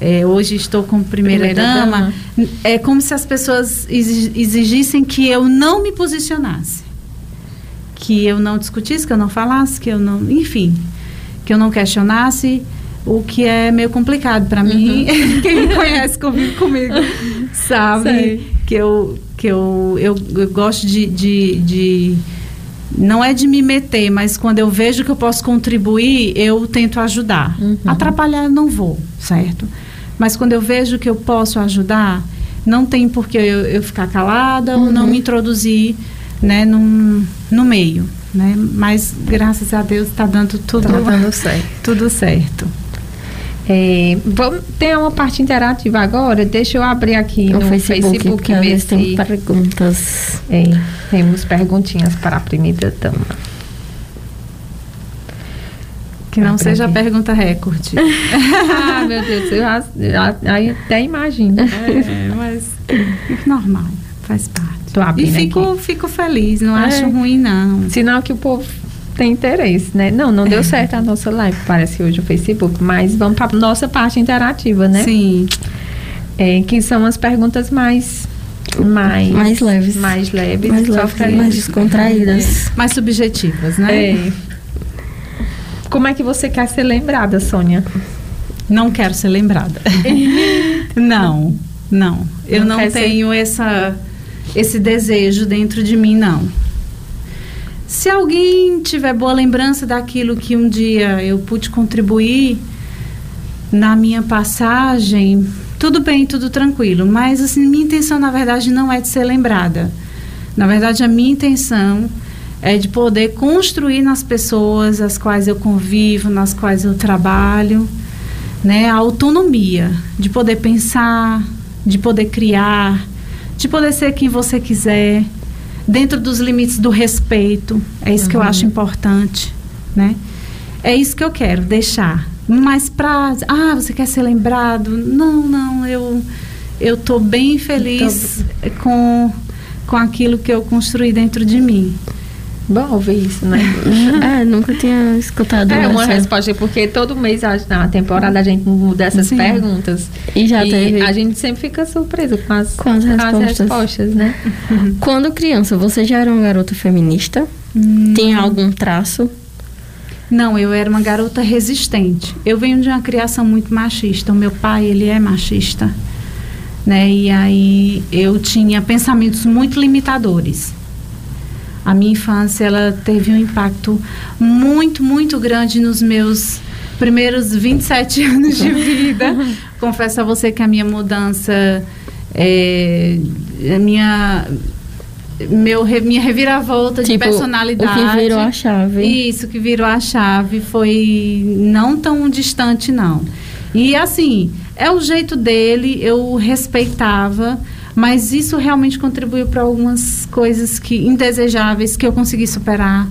é, hoje estou como primeira, primeira dama, dama, é como se as pessoas exigissem que eu não me posicionasse que eu não discutisse, que eu não falasse, que eu não, enfim, que eu não questionasse, o que é meio complicado para mim. Uhum. Quem me conhece convive comigo, sabe Sei. que eu que eu, eu, eu gosto de, de, de não é de me meter, mas quando eu vejo que eu posso contribuir, eu tento ajudar. Uhum. Atrapalhar não vou, certo? Mas quando eu vejo que eu posso ajudar, não tem por que eu, eu ficar calada uhum. ou não uhum. me introduzir né, num, no meio, né? Mas graças a Deus está dando tudo, Tá dando certo. tudo certo. É, vamos, tem uma parte interativa agora. Deixa eu abrir aqui no, no, Facebook, Facebook, ver vezes tem se perguntas. é, temos perguntinhas para a primeira dama. Que não Pra seja pergunta recorde. ah, meu Deus, eu já, até imagino. é, mas normal, faz parte. Tô E abrindo fico, fico feliz, não É. acho ruim não. Sinal que o povo tem interesse, né? Não, não deu certo a nossa live, parece hoje o Facebook, mas vamos para nossa parte interativa, né? Sim. É, que são as perguntas mais mais Mais leves. mais leves, Mais leves, mais descontraídas. Mais subjetivas, né? É. Como é que você quer ser lembrada, Sônia? Não quero ser lembrada. não, não. Eu Não não, quer ser- tenho essa, esse desejo dentro de mim, não. Se alguém tiver boa lembrança daquilo que um dia eu pude contribuir na minha passagem, tudo bem, tudo tranquilo. Mas assim, minha intenção, na verdade, não é de ser lembrada. Na verdade, a minha intenção é de poder construir nas pessoas as quais eu convivo, nas quais eu trabalho, né, a autonomia de poder pensar, de poder criar, de poder ser quem você quiser, dentro dos limites do respeito. É isso que eu Uhum. acho importante, né? É isso que eu quero deixar. Mas para, ah, você quer ser lembrado? Não, não, eu eu tô bem feliz com com aquilo que eu construí dentro de mim. Bom ouvir isso, né? é, nunca tinha escutado É uma essa. resposta, porque todo mês a- na temporada a gente muda essas Sim. perguntas. E já e teve. a gente sempre fica surpresa com as, Com as respostas. respostas, né? Quando criança, você já era uma garota feminista? Tinha algum traço? Não, eu era uma garota resistente. Eu venho de uma criação muito machista. O meu pai, ele é machista, né? E aí eu tinha pensamentos muito limitadores. A minha infância, ela teve um impacto muito, muito grande nos meus primeiros 27 anos de vida. Confesso a você que a minha mudança, é, a minha, meu, minha reviravolta de Tipo, personalidade. O que virou a chave. Isso que virou a chave foi não tão distante, não. E assim, é o jeito dele, eu respeitava, mas isso realmente contribuiu para algumas coisas que indesejáveis que eu consegui superar.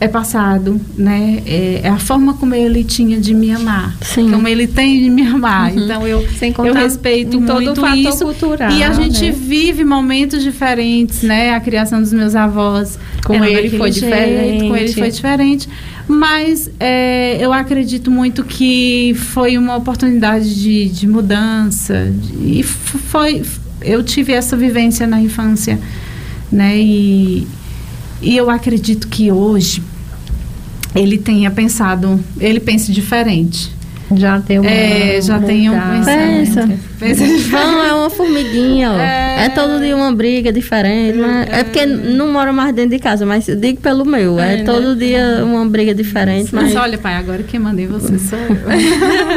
É passado, né? É, é a forma como ele tinha de me amar, Sim. como ele tem de me amar. Uhum. Então eu eu respeito todo muito o fator isso. cultural. E a gente né? vive momentos diferentes, né? A criação dos meus avós. Com era ele foi jeito, diferente. Com ele foi diferente. Mas é, eu acredito muito que foi uma oportunidade de, de mudança. de- e foi. Eu tive essa vivência na infância, né? E, e eu acredito que hoje ele tenha pensado, ele pense diferente. Já tem uma. É, já tem um pensamento. Pensa Vão é uma formiguinha, ó. É. É. todo dia uma briga diferente. Mas é porque não moro mais dentro de casa, mas digo pelo meu. É, É, né? todo dia uma briga diferente. Mas Mas olha, pai, agora quem mandei você sou eu.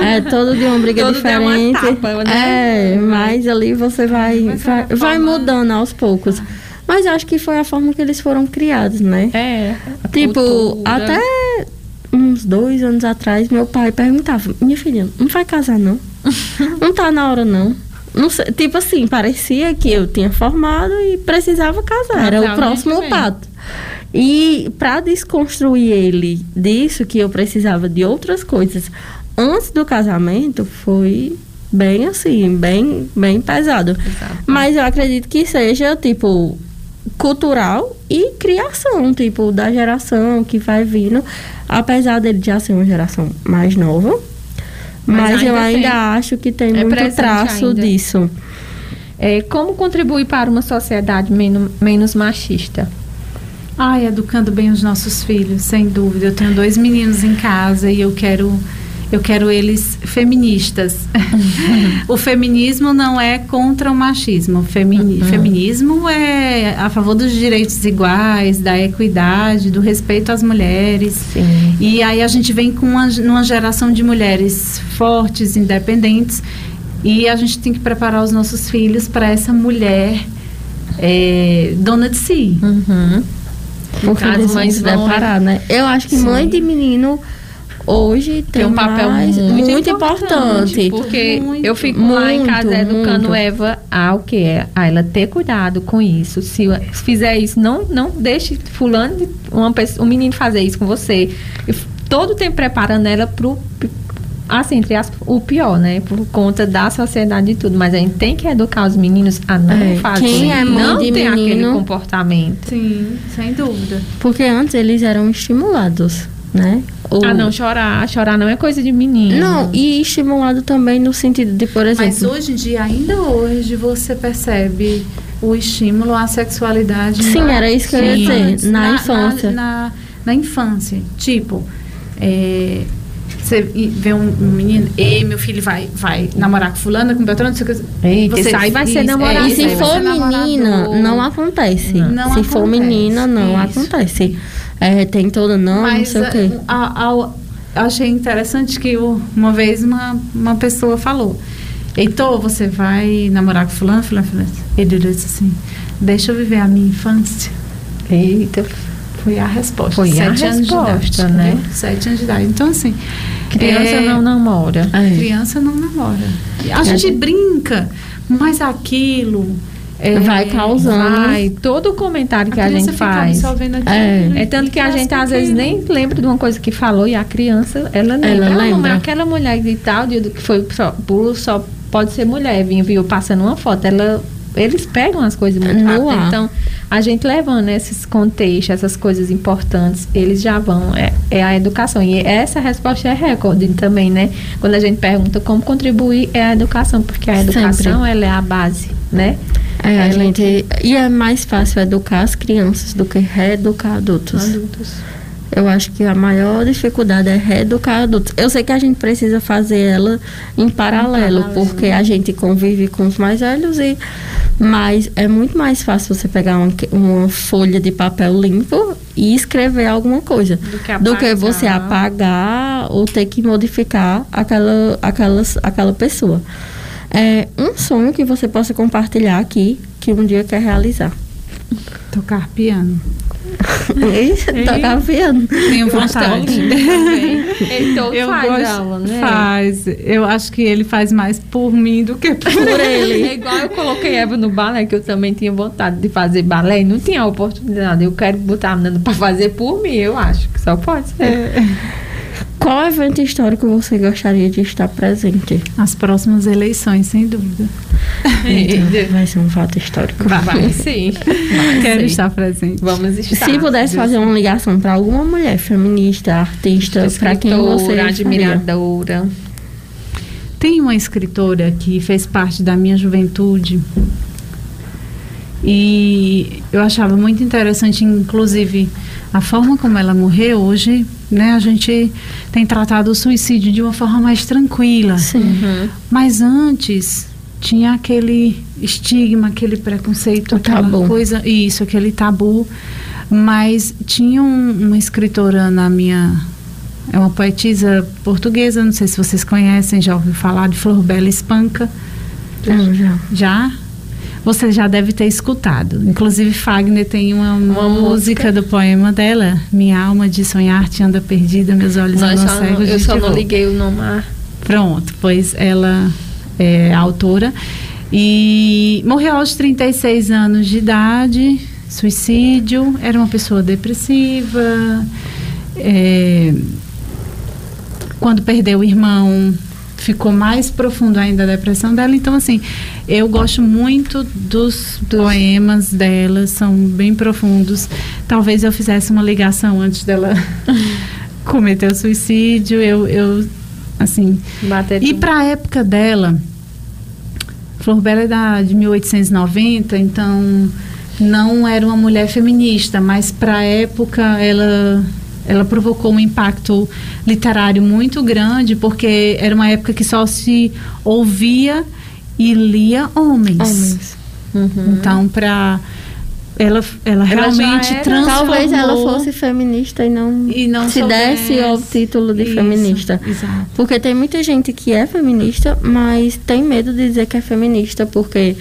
é todo dia uma briga Todo dia é uma diferente. etapa, né? É, mas ali você vai, Mas vai, vai vai mudando aos poucos. Mas eu acho que foi a forma que eles foram criados, né? É. Tipo, cultura. até uns dois anos atrás, meu pai perguntava: Minha filha, não vai casar, não? não tá na hora, não. Não sei, tipo assim, parecia que eu tinha formado e precisava casar. Era o Casar, próximo bem. pato. E para desconstruir ele disso, que eu precisava de outras coisas antes do casamento, foi bem assim, bem, bem pesado. Exato. Mas eu acredito que seja, tipo, cultural e criação, tipo, da geração que vai vindo. Apesar dele já ser uma geração mais nova. Mas Mas, eu ainda ainda tem. acho que tem É muito traço ainda. disso. É, como contribuir para uma sociedade menos, menos machista? Ai, educando bem os nossos filhos, sem dúvida. Eu tenho dois meninos em casa e eu quero eu quero eles feministas. o feminismo não é contra o machismo. O femini- Feminismo é a favor dos direitos iguais, da equidade, do respeito às mulheres. Sim. E aí a gente vem com uma, uma geração de mulheres fortes, independentes, e a gente tem que preparar os nossos filhos para essa mulher é, dona de si. Uhum. Caso, filho mães se vão- deparar, né? Eu acho que Sim. mãe de menino hoje tem, tem um papel mais- muito, importante. Porque Muito. eu fico lá em casa Muito, educando muito. Eva a o que é a ela ter cuidado com isso. Se, fizer isso, não não deixe fulano, uma pessoa, um menino fazer isso com você. Todo o tempo preparando ela pro assim, entre aspas, o pior, né? Por conta da sociedade e tudo. Mas a gente tem que educar os meninos a não É, fazer. quem é mãe não de ter aquele menino- comportamento. Sim, sem dúvida. Porque antes eles eram estimulados, né? O- Ah, não, chorar. Chorar não é coisa de menino. Não, e estimulado também no sentido de, por exemplo. Mas hoje em dia, ainda hoje, você percebe o estímulo à sexualidade. Sim, na- era isso que eu ia dizer, Antes, na infância. Na, na infância. Tipo, é, você vê um, um menino, ei, meu filho vai, vai namorar com fulana, com Beltrano, não sei o que. Eita, esse aí vai ser isso, namorado. é, E se for ser menina, não acontece. Não se for acontece. menina, não Isso. acontece. É, tem toda, não, Mas não sei o quê. a- a- a- achei interessante que o- uma vez uma, uma pessoa falou: Heitor, você vai namorar com fulano, fulano, fulano. Ele disse assim: Deixa eu viver a minha infância. Eita, Foi a resposta. Foi a Sete anos de resposta, idade, né? Sete anos de idade. Então, assim. Criança é, não namora. É. Criança não namora. A gente brinca, mas aquilo. é, Vai causando. Vai, todo o comentário que a, gente fica faz. absorvendo aquilo. É. É tanto que a gente às vezes nem lembra de uma coisa que falou e a criança, ela lembra. Ela Ah, lembra. mamãe, aquela mulher de tal, do que foi só, por- só pode ser mulher, vinha, viu passando uma foto. Ela, eles pegam as coisas muito rápido. ar. Então, a gente levando esses contextos, essas coisas importantes, eles já vão. É, é a educação. E essa resposta é recorde também, né? Quando a gente pergunta como contribuir, é a educação, porque a Sempre. educação ela é a base, né? É, a gente. E é mais fácil educar as crianças do que reeducar adultos. Adultos. Eu acho que a maior dificuldade é reeducar adultos. Eu sei que a gente precisa fazer ela em paralelo, porque a gente convive com os mais velhos e mas é muito mais fácil você pegar um- uma folha de papel limpo e escrever alguma coisa Do que do que você apagar. ou ter que modificar aquela, aquelas, aquela pessoa. É um sonho que você possa compartilhar aqui que um dia quer realizar. Tocar piano. Tocar piano. Tenho vontade. Então Eu faz gosto, aula, né? Faz. Eu acho que ele faz mais por mim do que por Por ele. É igual eu coloquei Eva no balé, que eu também tinha vontade de fazer balé e não tinha oportunidade. Eu quero botar a menina pra fazer por mim, eu acho que só pode ser. Qual evento histórico você gostaria de estar presente? As próximas eleições, sem dúvida. Então, vai ser um fato histórico. Vai sim. Vai Quero sim. estar presente. Vamos estar. Se pudesse fazer uma ligação para alguma mulher feminista, artista, para quem você admiradora. Tem uma escritora que fez parte da minha juventude e eu achava muito interessante, inclusive, a forma como ela morreu hoje, né? A gente tem tratado o suicídio de uma forma mais tranquila. Sim. Uhum. Mas antes tinha aquele estigma, aquele preconceito, O aquela tabu. coisa, isso, aquele tabu. Mas tinha um- uma escritora na minha é uma poetisa portuguesa, não sei se vocês conhecem, já ouviu falar de Flor Bela Espanca. Não, já. Já? Você já deve ter escutado. Inclusive, Fagner tem uma, Uma música do poema dela. Minha alma de sonhar te anda perdida, meus olhos Nós não- cegos eu só não liguei o nome. Ah, Pronto, pois ela é autora e morreu aos 36 anos de idade, suicídio, era uma pessoa depressiva. é, quando perdeu o irmão, ficou mais profundo ainda a depressão dela. Então, assim, eu gosto muito dos poemas dela, são bem profundos. Talvez eu fizesse uma ligação antes dela cometer o suicídio. Eu, eu assim, bateria. e para a época dela, Flor Bela é da, de 1890, então não era uma mulher feminista, mas para a época ela, ela provocou um impacto literário muito grande, porque era uma época que só se ouvia e lia homens. Homens. Uhum. Então, para ela, ela, Ela realmente era- transformou. Talvez ela fosse feminista e não, e não se desse o título de Isso, feminista. Exato. Porque tem muita gente que é feminista, mas tem medo de dizer que é feminista, porque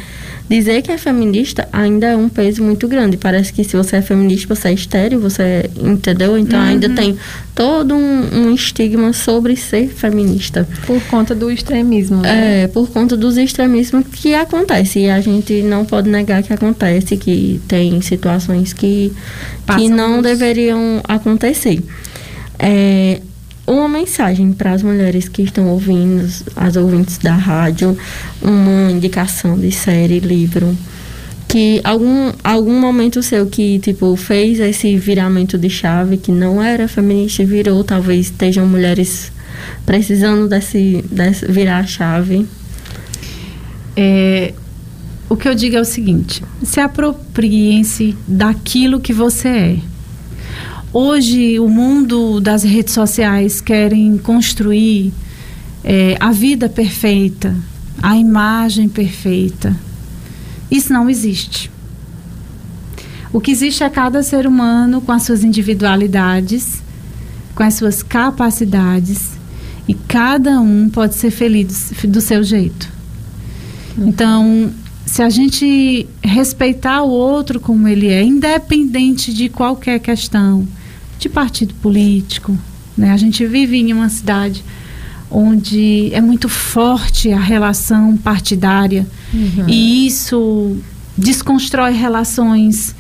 dizer que é feminista ainda é um peso muito grande. Parece que se você é feminista, você é estéreo, você é, entendeu? Então uhum. ainda tem todo um, um, estigma sobre ser feminista. Por conta do extremismo. Né? É, por conta dos extremismos que acontece. E a gente não pode negar que acontece, que tem situações que, que não deveriam acontecer. É, uma mensagem para as mulheres que estão ouvindo, as ouvintes da rádio, uma indicação de série, livro, que algum, algum momento seu que, tipo, fez esse viramento de chave, que não era feminista virou, talvez estejam mulheres precisando desse, desse virar a chave? É, o que eu digo é o seguinte, se apropriem-se daquilo que você é Hoje, o mundo das redes sociais querem construir é, a vida perfeita, a imagem perfeita. Isso não existe. O que existe é cada ser humano com as suas individualidades, com as suas capacidades, e cada um pode ser feliz do seu jeito. Então, se a gente respeitar o outro como ele é, independente de qualquer questão, de partido político. Né? A gente vive em uma cidade onde é muito forte a relação partidária uhum. e isso desconstrói relações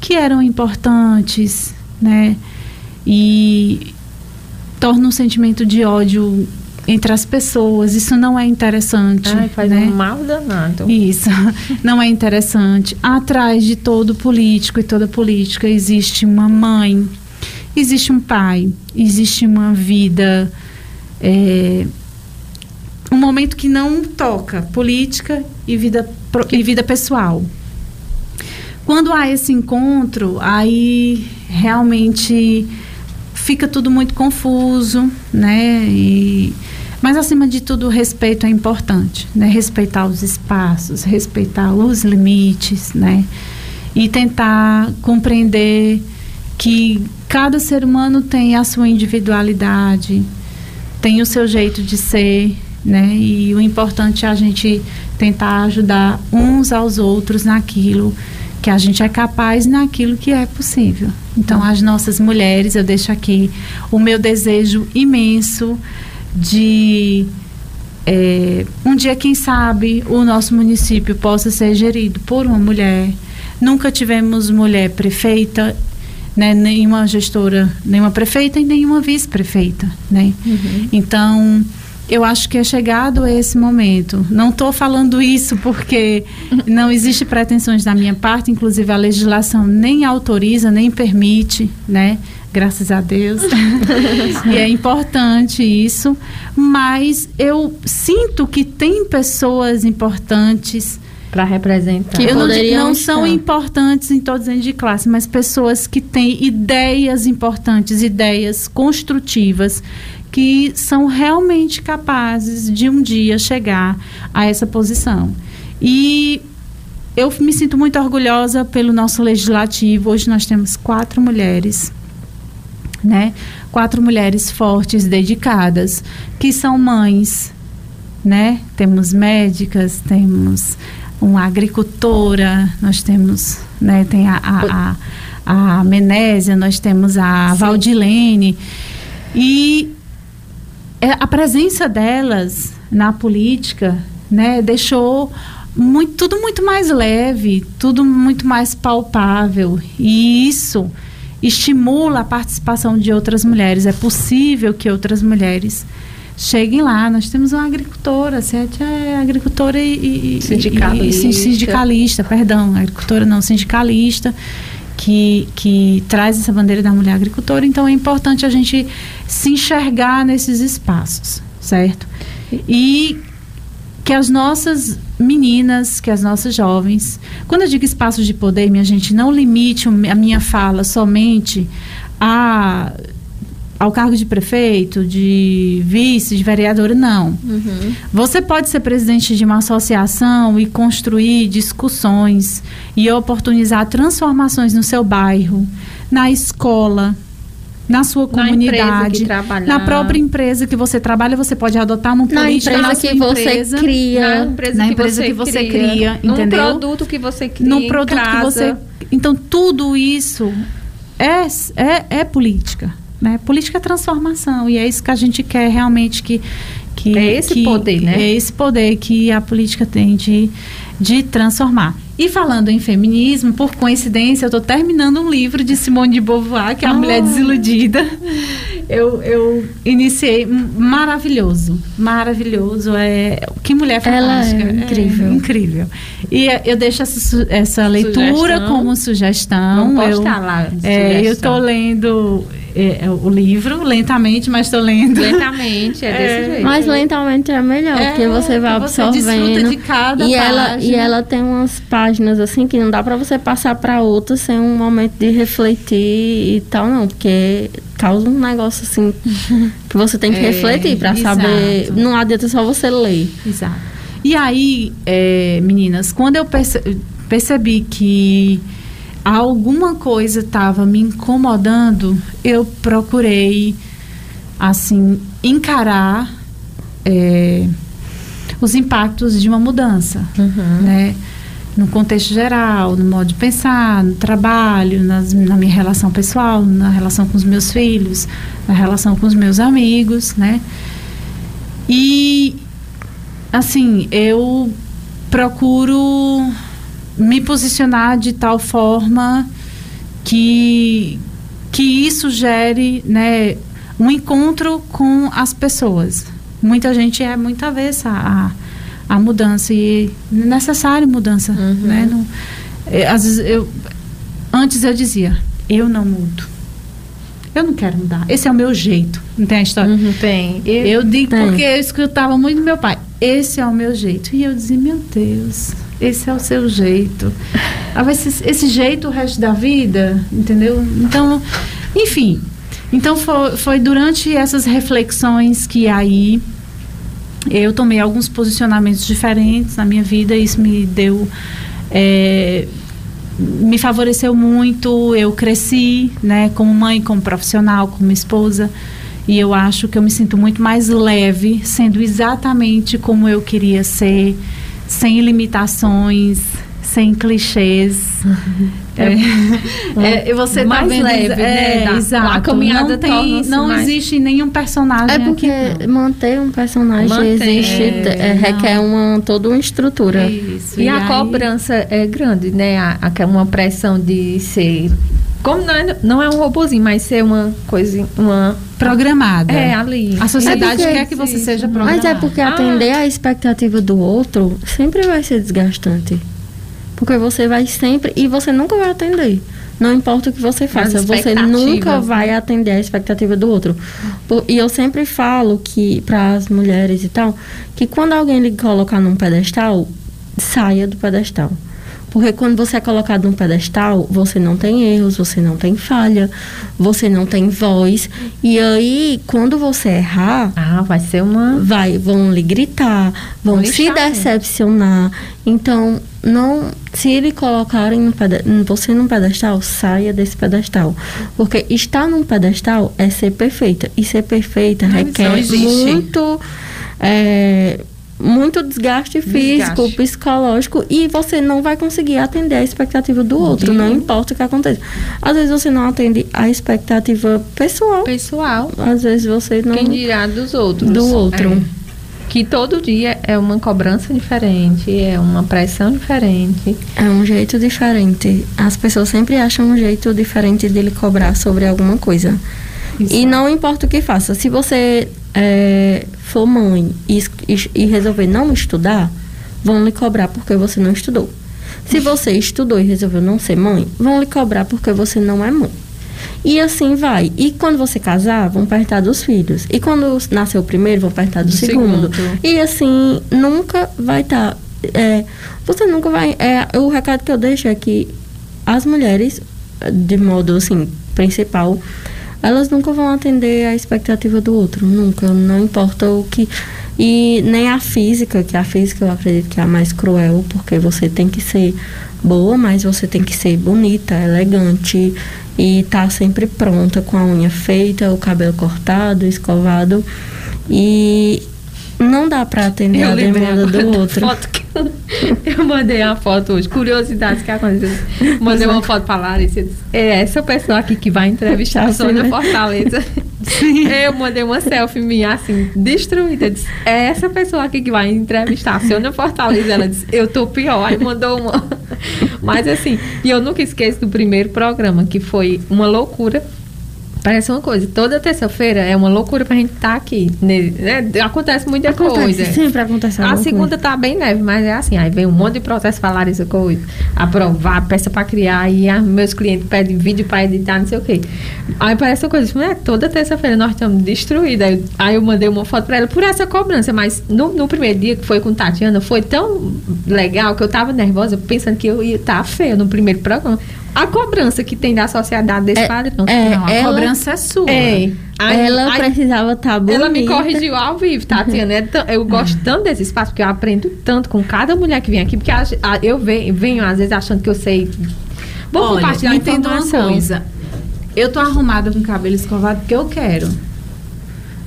que eram importantes, né? E torna um sentimento de ódio entre as pessoas. Isso não é interessante. Ai, faz né? um mal danado. Isso, não é interessante. Atrás de todo político e toda política existe uma mãe, existe um pai, existe uma vida. É, um momento que não toca política e vida, e vida pessoal. Quando há esse encontro, aí realmente fica tudo muito confuso, né? E, mas acima de tudo, o respeito é importante, né? Respeitar os espaços, respeitar os limites, né? E tentar compreender que cada ser humano tem a sua individualidade, tem o seu jeito de ser, né? E o importante é a gente tentar ajudar uns aos outros naquilo que a gente é capaz naquilo que é possível. Então, as nossas mulheres, eu deixo aqui o meu desejo imenso de é, um dia, quem sabe, o nosso município possa ser gerido por uma mulher. Nunca tivemos mulher prefeita né, nenhuma gestora, nenhuma prefeita e nenhuma vice-prefeita, né? Uhum. Então, eu acho que é chegado esse momento. Não estou falando isso porque não existe pretensões da minha parte, inclusive a legislação nem autoriza, nem permite, né? Graças a Deus. e é importante isso, mas eu sinto que tem pessoas importantes para representar. Que eu não, não são importantes em todos os de classe, mas pessoas que têm ideias importantes, ideias construtivas, que são realmente capazes de um dia chegar a essa posição. E eu me sinto muito orgulhosa pelo nosso legislativo. Hoje nós temos quatro mulheres, né? Quatro mulheres fortes, dedicadas, que são mães, né? Temos médicas, temos uma agricultora, nós temos, né, tem a, a, a, a Menésia, nós temos a Sim. Valdilene. E é, a presença delas na política, né, deixou muito, tudo muito mais leve, tudo muito mais palpável. E isso estimula a participação de outras mulheres. É possível que outras mulheres cheguem lá. Nós temos uma agricultora, a Sete é agricultora e, e, sindicalista. e, sindicalista, perdão, agricultora não, sindicalista. Que, que traz essa bandeira da mulher agricultora, então é importante a gente se enxergar nesses espaços, certo? E que as nossas meninas, que as nossas jovens, quando eu digo espaços de poder, minha gente, não limite a minha fala somente a ao cargo de prefeito, de vice, de vereadora, não. Uhum. Você pode ser presidente de uma associação e construir discussões e oportunizar transformações no seu bairro, na escola, na sua comunidade, na, na própria empresa que você trabalha, você pode adotar uma política na empresa que empresa, você cria, na empresa, na que, empresa você que você cria, entendeu? produto que você cria, no produto casa. que você, então tudo isso é, é, é política, né? Política é transformação e é isso que a gente quer realmente que que é esse que, poder, né? É esse poder que a política tem de de transformar. E falando em feminismo, por coincidência, eu estou terminando um livro de Simone de Beauvoir, que é a Ah. Mulher Desiludida. Eu, eu iniciei maravilhoso, maravilhoso. É que mulher Ela é fantástica, incrível. incrível. E é, eu deixo essa, essa leitura Sugestão. como sugestão. Vamos eu, postar lá. é, eu estou lendo é, é, o livro lentamente, mas estou lendo. Lentamente, é, desse É. jeito. Mas lentamente é melhor, É, porque você vai você desfruta absorvendo. de cada e ela página. e ela tem umas páginas assim que não dá pra você passar pra outra sem um momento de refletir e tal não, porque causa um negócio assim que você tem que É, refletir pra exato. saber, não adianta só você ler. Exato. E aí, é, meninas, quando eu perce- percebi que alguma coisa estava me incomodando, eu procurei, assim, encarar é, os impactos de uma mudança, Uhum. né? No contexto geral, no modo de pensar, no trabalho, nas- na minha relação pessoal, na relação com os meus filhos, na relação com os meus amigos, né? E assim, eu procuro me posicionar de tal forma que que isso gere, né, um encontro com as pessoas. Muita gente é muito avessa à, à mudança e é necessário mudança, Uhum. né? Não, é, às vezes eu antes eu dizia, eu não mudo. Eu não quero mudar. Esse é o meu jeito. Não tem a história? Uhum, tem. E- Eu digo Tem. porque eu escutava muito do meu pai. Esse é o meu jeito. E eu dizia, meu Deus, esse é o seu jeito. Ah, ser esse jeito o resto da vida, entendeu? Então, enfim. Então foi, foi durante essas reflexões que aí eu tomei alguns posicionamentos diferentes na minha vida. Isso me deu. é, me favoreceu muito. Eu cresci, né, como mãe, como profissional, como esposa. E eu acho que eu me sinto muito mais leve, sendo exatamente como eu queria ser, sem limitações, sem clichês. É, é, e você tá Mais vendo, leve, né, é, da- exato. a caminhada não tem, não mais- existe nenhum personagem É porque aqui. não. manter um personagem Mantém, existe, é, é, requer uma, toda uma estrutura. Isso, E, a aí- cobrança é grande, né? A, a- uma pressão de ser. Como não é, não é um robozinho, mas ser uma coisa. Uma, programada. é, ali. A sociedade É porque quer que você seja programada. Mas é porque Ah. atender à expectativa do outro sempre vai ser desgastante. Porque você vai sempre. E você nunca vai atender. Não importa o que você faça, você nunca vai atender a expectativa do outro. E eu sempre falo que, para as mulheres e tal, que quando alguém lhe colocar num pedestal, saia do pedestal. Porque quando você é colocado num pedestal, você não tem erros, você não tem falha, você não tem voz. E aí, quando você errar, Ah, vai ser uma. vai, vão lhe gritar, vão Vão se lixar, né? decepcionar. Então, não, se lhe colocarem no pede- você num pedestal, saia desse pedestal. Porque estar num pedestal é ser perfeita. E ser perfeita Não, requer muito. é, muito desgaste físico, Desgaste. psicológico e você não vai conseguir atender a expectativa do outro, não importa o que aconteça. Às vezes você não atende a expectativa pessoal, Pessoal. às vezes você não Quem dirá dos outros? do outro. É. Que todo dia é uma cobrança diferente, é uma pressão diferente. É um jeito diferente. As pessoas sempre acham um jeito diferente de lhe cobrar sobre alguma coisa. E não importa o que faça. Se você é, for mãe e, e- resolver não estudar, vão lhe cobrar porque você não estudou. Se você estudou e resolveu não ser mãe, vão lhe cobrar porque você não é mãe. E assim vai. E quando você casar, vão perguntar dos filhos. E quando nasceu o primeiro, vão perguntar do, Do segundo. segundo. E assim, nunca vai estar. você nunca vai. É, o recado que eu deixo é que as mulheres, de modo assim, principal, elas nunca vão atender a expectativa do outro. Nunca. Não importa o que. E nem a física, que a física eu acredito que é a mais cruel, porque você tem que ser boa, mas você tem que ser bonita, elegante e tá sempre pronta com a unha feita, o cabelo cortado, escovado e não dá para atender Eu a demanda do outro. foto que eu, mandei uma foto hoje. Curiosidades que aconteceu. Mandei uma foto pra Larissa. É essa pessoa aqui que vai entrevistar a Sônia né? Fortaleza. Eu mandei uma selfie minha assim, destruída. Disse, é essa pessoa aqui que vai entrevistar a Sônia Fortaleza. Ela disse, eu tô pior. Aí mandou uma. Mas assim, e eu nunca esqueço do primeiro programa, que foi uma loucura. Parece uma coisa, toda terça-feira é uma loucura pra gente estar aqui. né? Né? Acontece muita Acontece, coisa. sempre acontece A segunda tá bem leve, mas é assim, aí vem um monte de processo pra Larissa Coisa, aprovar, peça pra criar, e ah, meus clientes pedem vídeo pra editar, não sei o quê. Aí parece uma coisa, né? Toda terça-feira nós estamos destruídos. Aí, aí eu mandei uma foto pra ela por essa cobrança, mas no, no primeiro dia que foi com Tatiana, foi tão legal que eu tava nervosa, pensando que eu ia estar feia no primeiro programa. A cobrança que tem da sociedade desse É, padrão. é, Não, a ela- cobrança é sua. É. Aí- ela aí- precisava estar bonita. ela me corrigiu ao vivo, Tatiana. Tão- eu gosto tanto desse espaço, porque eu aprendo tanto com cada mulher que vem aqui, porque a- a- eu venho, venho, às vezes, achando que eu sei. Vou Olha, compartilhar me entenda uma coisa. Eu tô arrumada com cabelo escovado porque eu quero.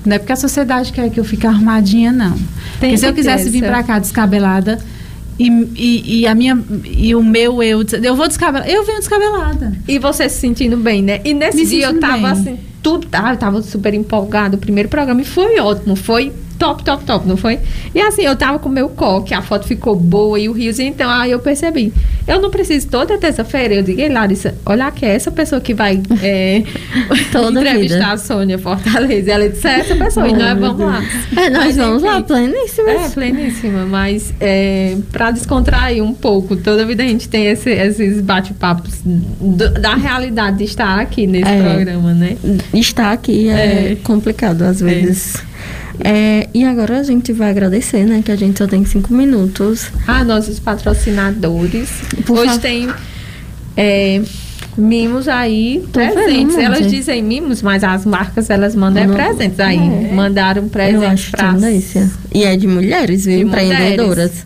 Não é porque a sociedade quer que eu fique arrumadinha, não. porque se eu quisesse vir pra cá descabelada e, e, e a minha e o meu eu, eu vou descabelar, eu venho descabelada. E você se sentindo bem, né? E nesse Me dia eu tava bem. assim, tudo, ah, eu tava super empolgado. O primeiro programa e foi ótimo, foi top, top, top, não foi? E assim, eu tava com o meu coque, a foto ficou boa e o riozinho, então aí eu percebi. Eu não preciso toda terça-feira, eu digo, "Ei, Larissa, olha aqui, é essa pessoa que vai é, Toda entrevistar vida. a Sônia Fortaleza. Ela disse, é essa pessoa, e Oh, nós vamos lá. É, nós Mas, vamos lá, enfim, pleníssimas. é, pleníssima, mas é, para descontrair um pouco, toda vida a gente tem esse- esses bate-papos da realidade de estar aqui nesse É. programa, né? Estar aqui é, É. complicado às vezes. É, e agora a gente vai agradecer, né? Que a gente só tem cinco minutos. Ah, nossos patrocinadores. Por Hoje favor. tem é, mimos aí Tô vendo, presentes. Monte. Elas dizem mimos, mas as marcas elas mandam é Não. presentes aí. É. Mandaram presentes tendência. E é de mulheres, viu? De Empreendedoras.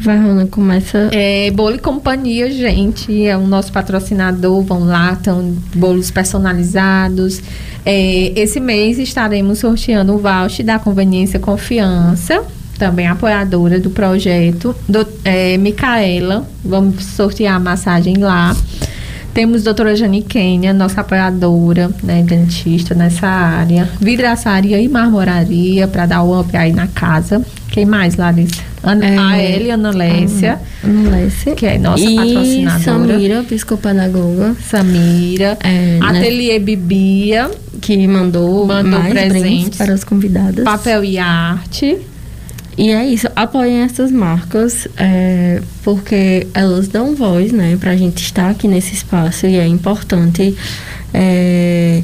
Vai, Rona, começa. É, Bolo e Companhia, gente, é o nosso patrocinador. Vão lá, estão bolos personalizados. É, esse mês estaremos sorteando o voucher da Conveniência Confiança, também apoiadora do projeto. Do, é, Micaela, vamos sortear a massagem lá. Temos doutora Jane Kenya, nossa apoiadora, né, dentista nessa área. Vidraçaria e marmoraria, para dar o up aí na casa. Quem mais, Larissa? Ana, É, a Elia, Ana Lécia. Ana Lécia. Que é nossa e patrocinadora. Samira, psicopedagoga. Samira. É, né, Ateliê Bibia, que mandou, Mandou mais presentes. para as convidadas. Papel e Arte. E é isso, apoiem essas marcas, é, porque elas dão voz, né, pra gente estar aqui nesse espaço e é importante é,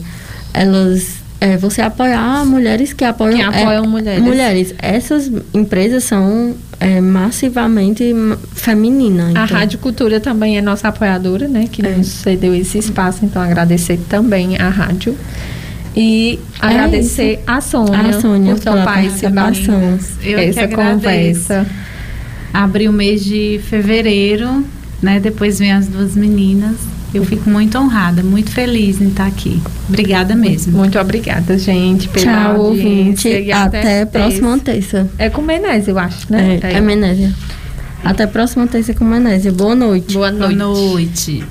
elas, é, você apoiar mulheres que apoiam, Que apoiam é, mulheres. mulheres. Essas empresas são é, massivamente femininas. A então. Rádio Cultura também é nossa apoiadora, né? Que É. nos cedeu esse espaço. Então, agradecer também à rádio. E agradecer a Sônia, A Sônia por topar esse Eu essa conversa. Abri o mês de fevereiro, né? Depois vem as duas meninas. Eu fico muito honrada, muito feliz em estar aqui. Obrigada mesmo. Muito obrigada, gente, pela Tchau, ouvinte. E Até, próxima terça. É com Menezes, eu acho, né? É, é Menésia. Até próxima terça com Menésia. Boa noite. Boa noite. Boa noite.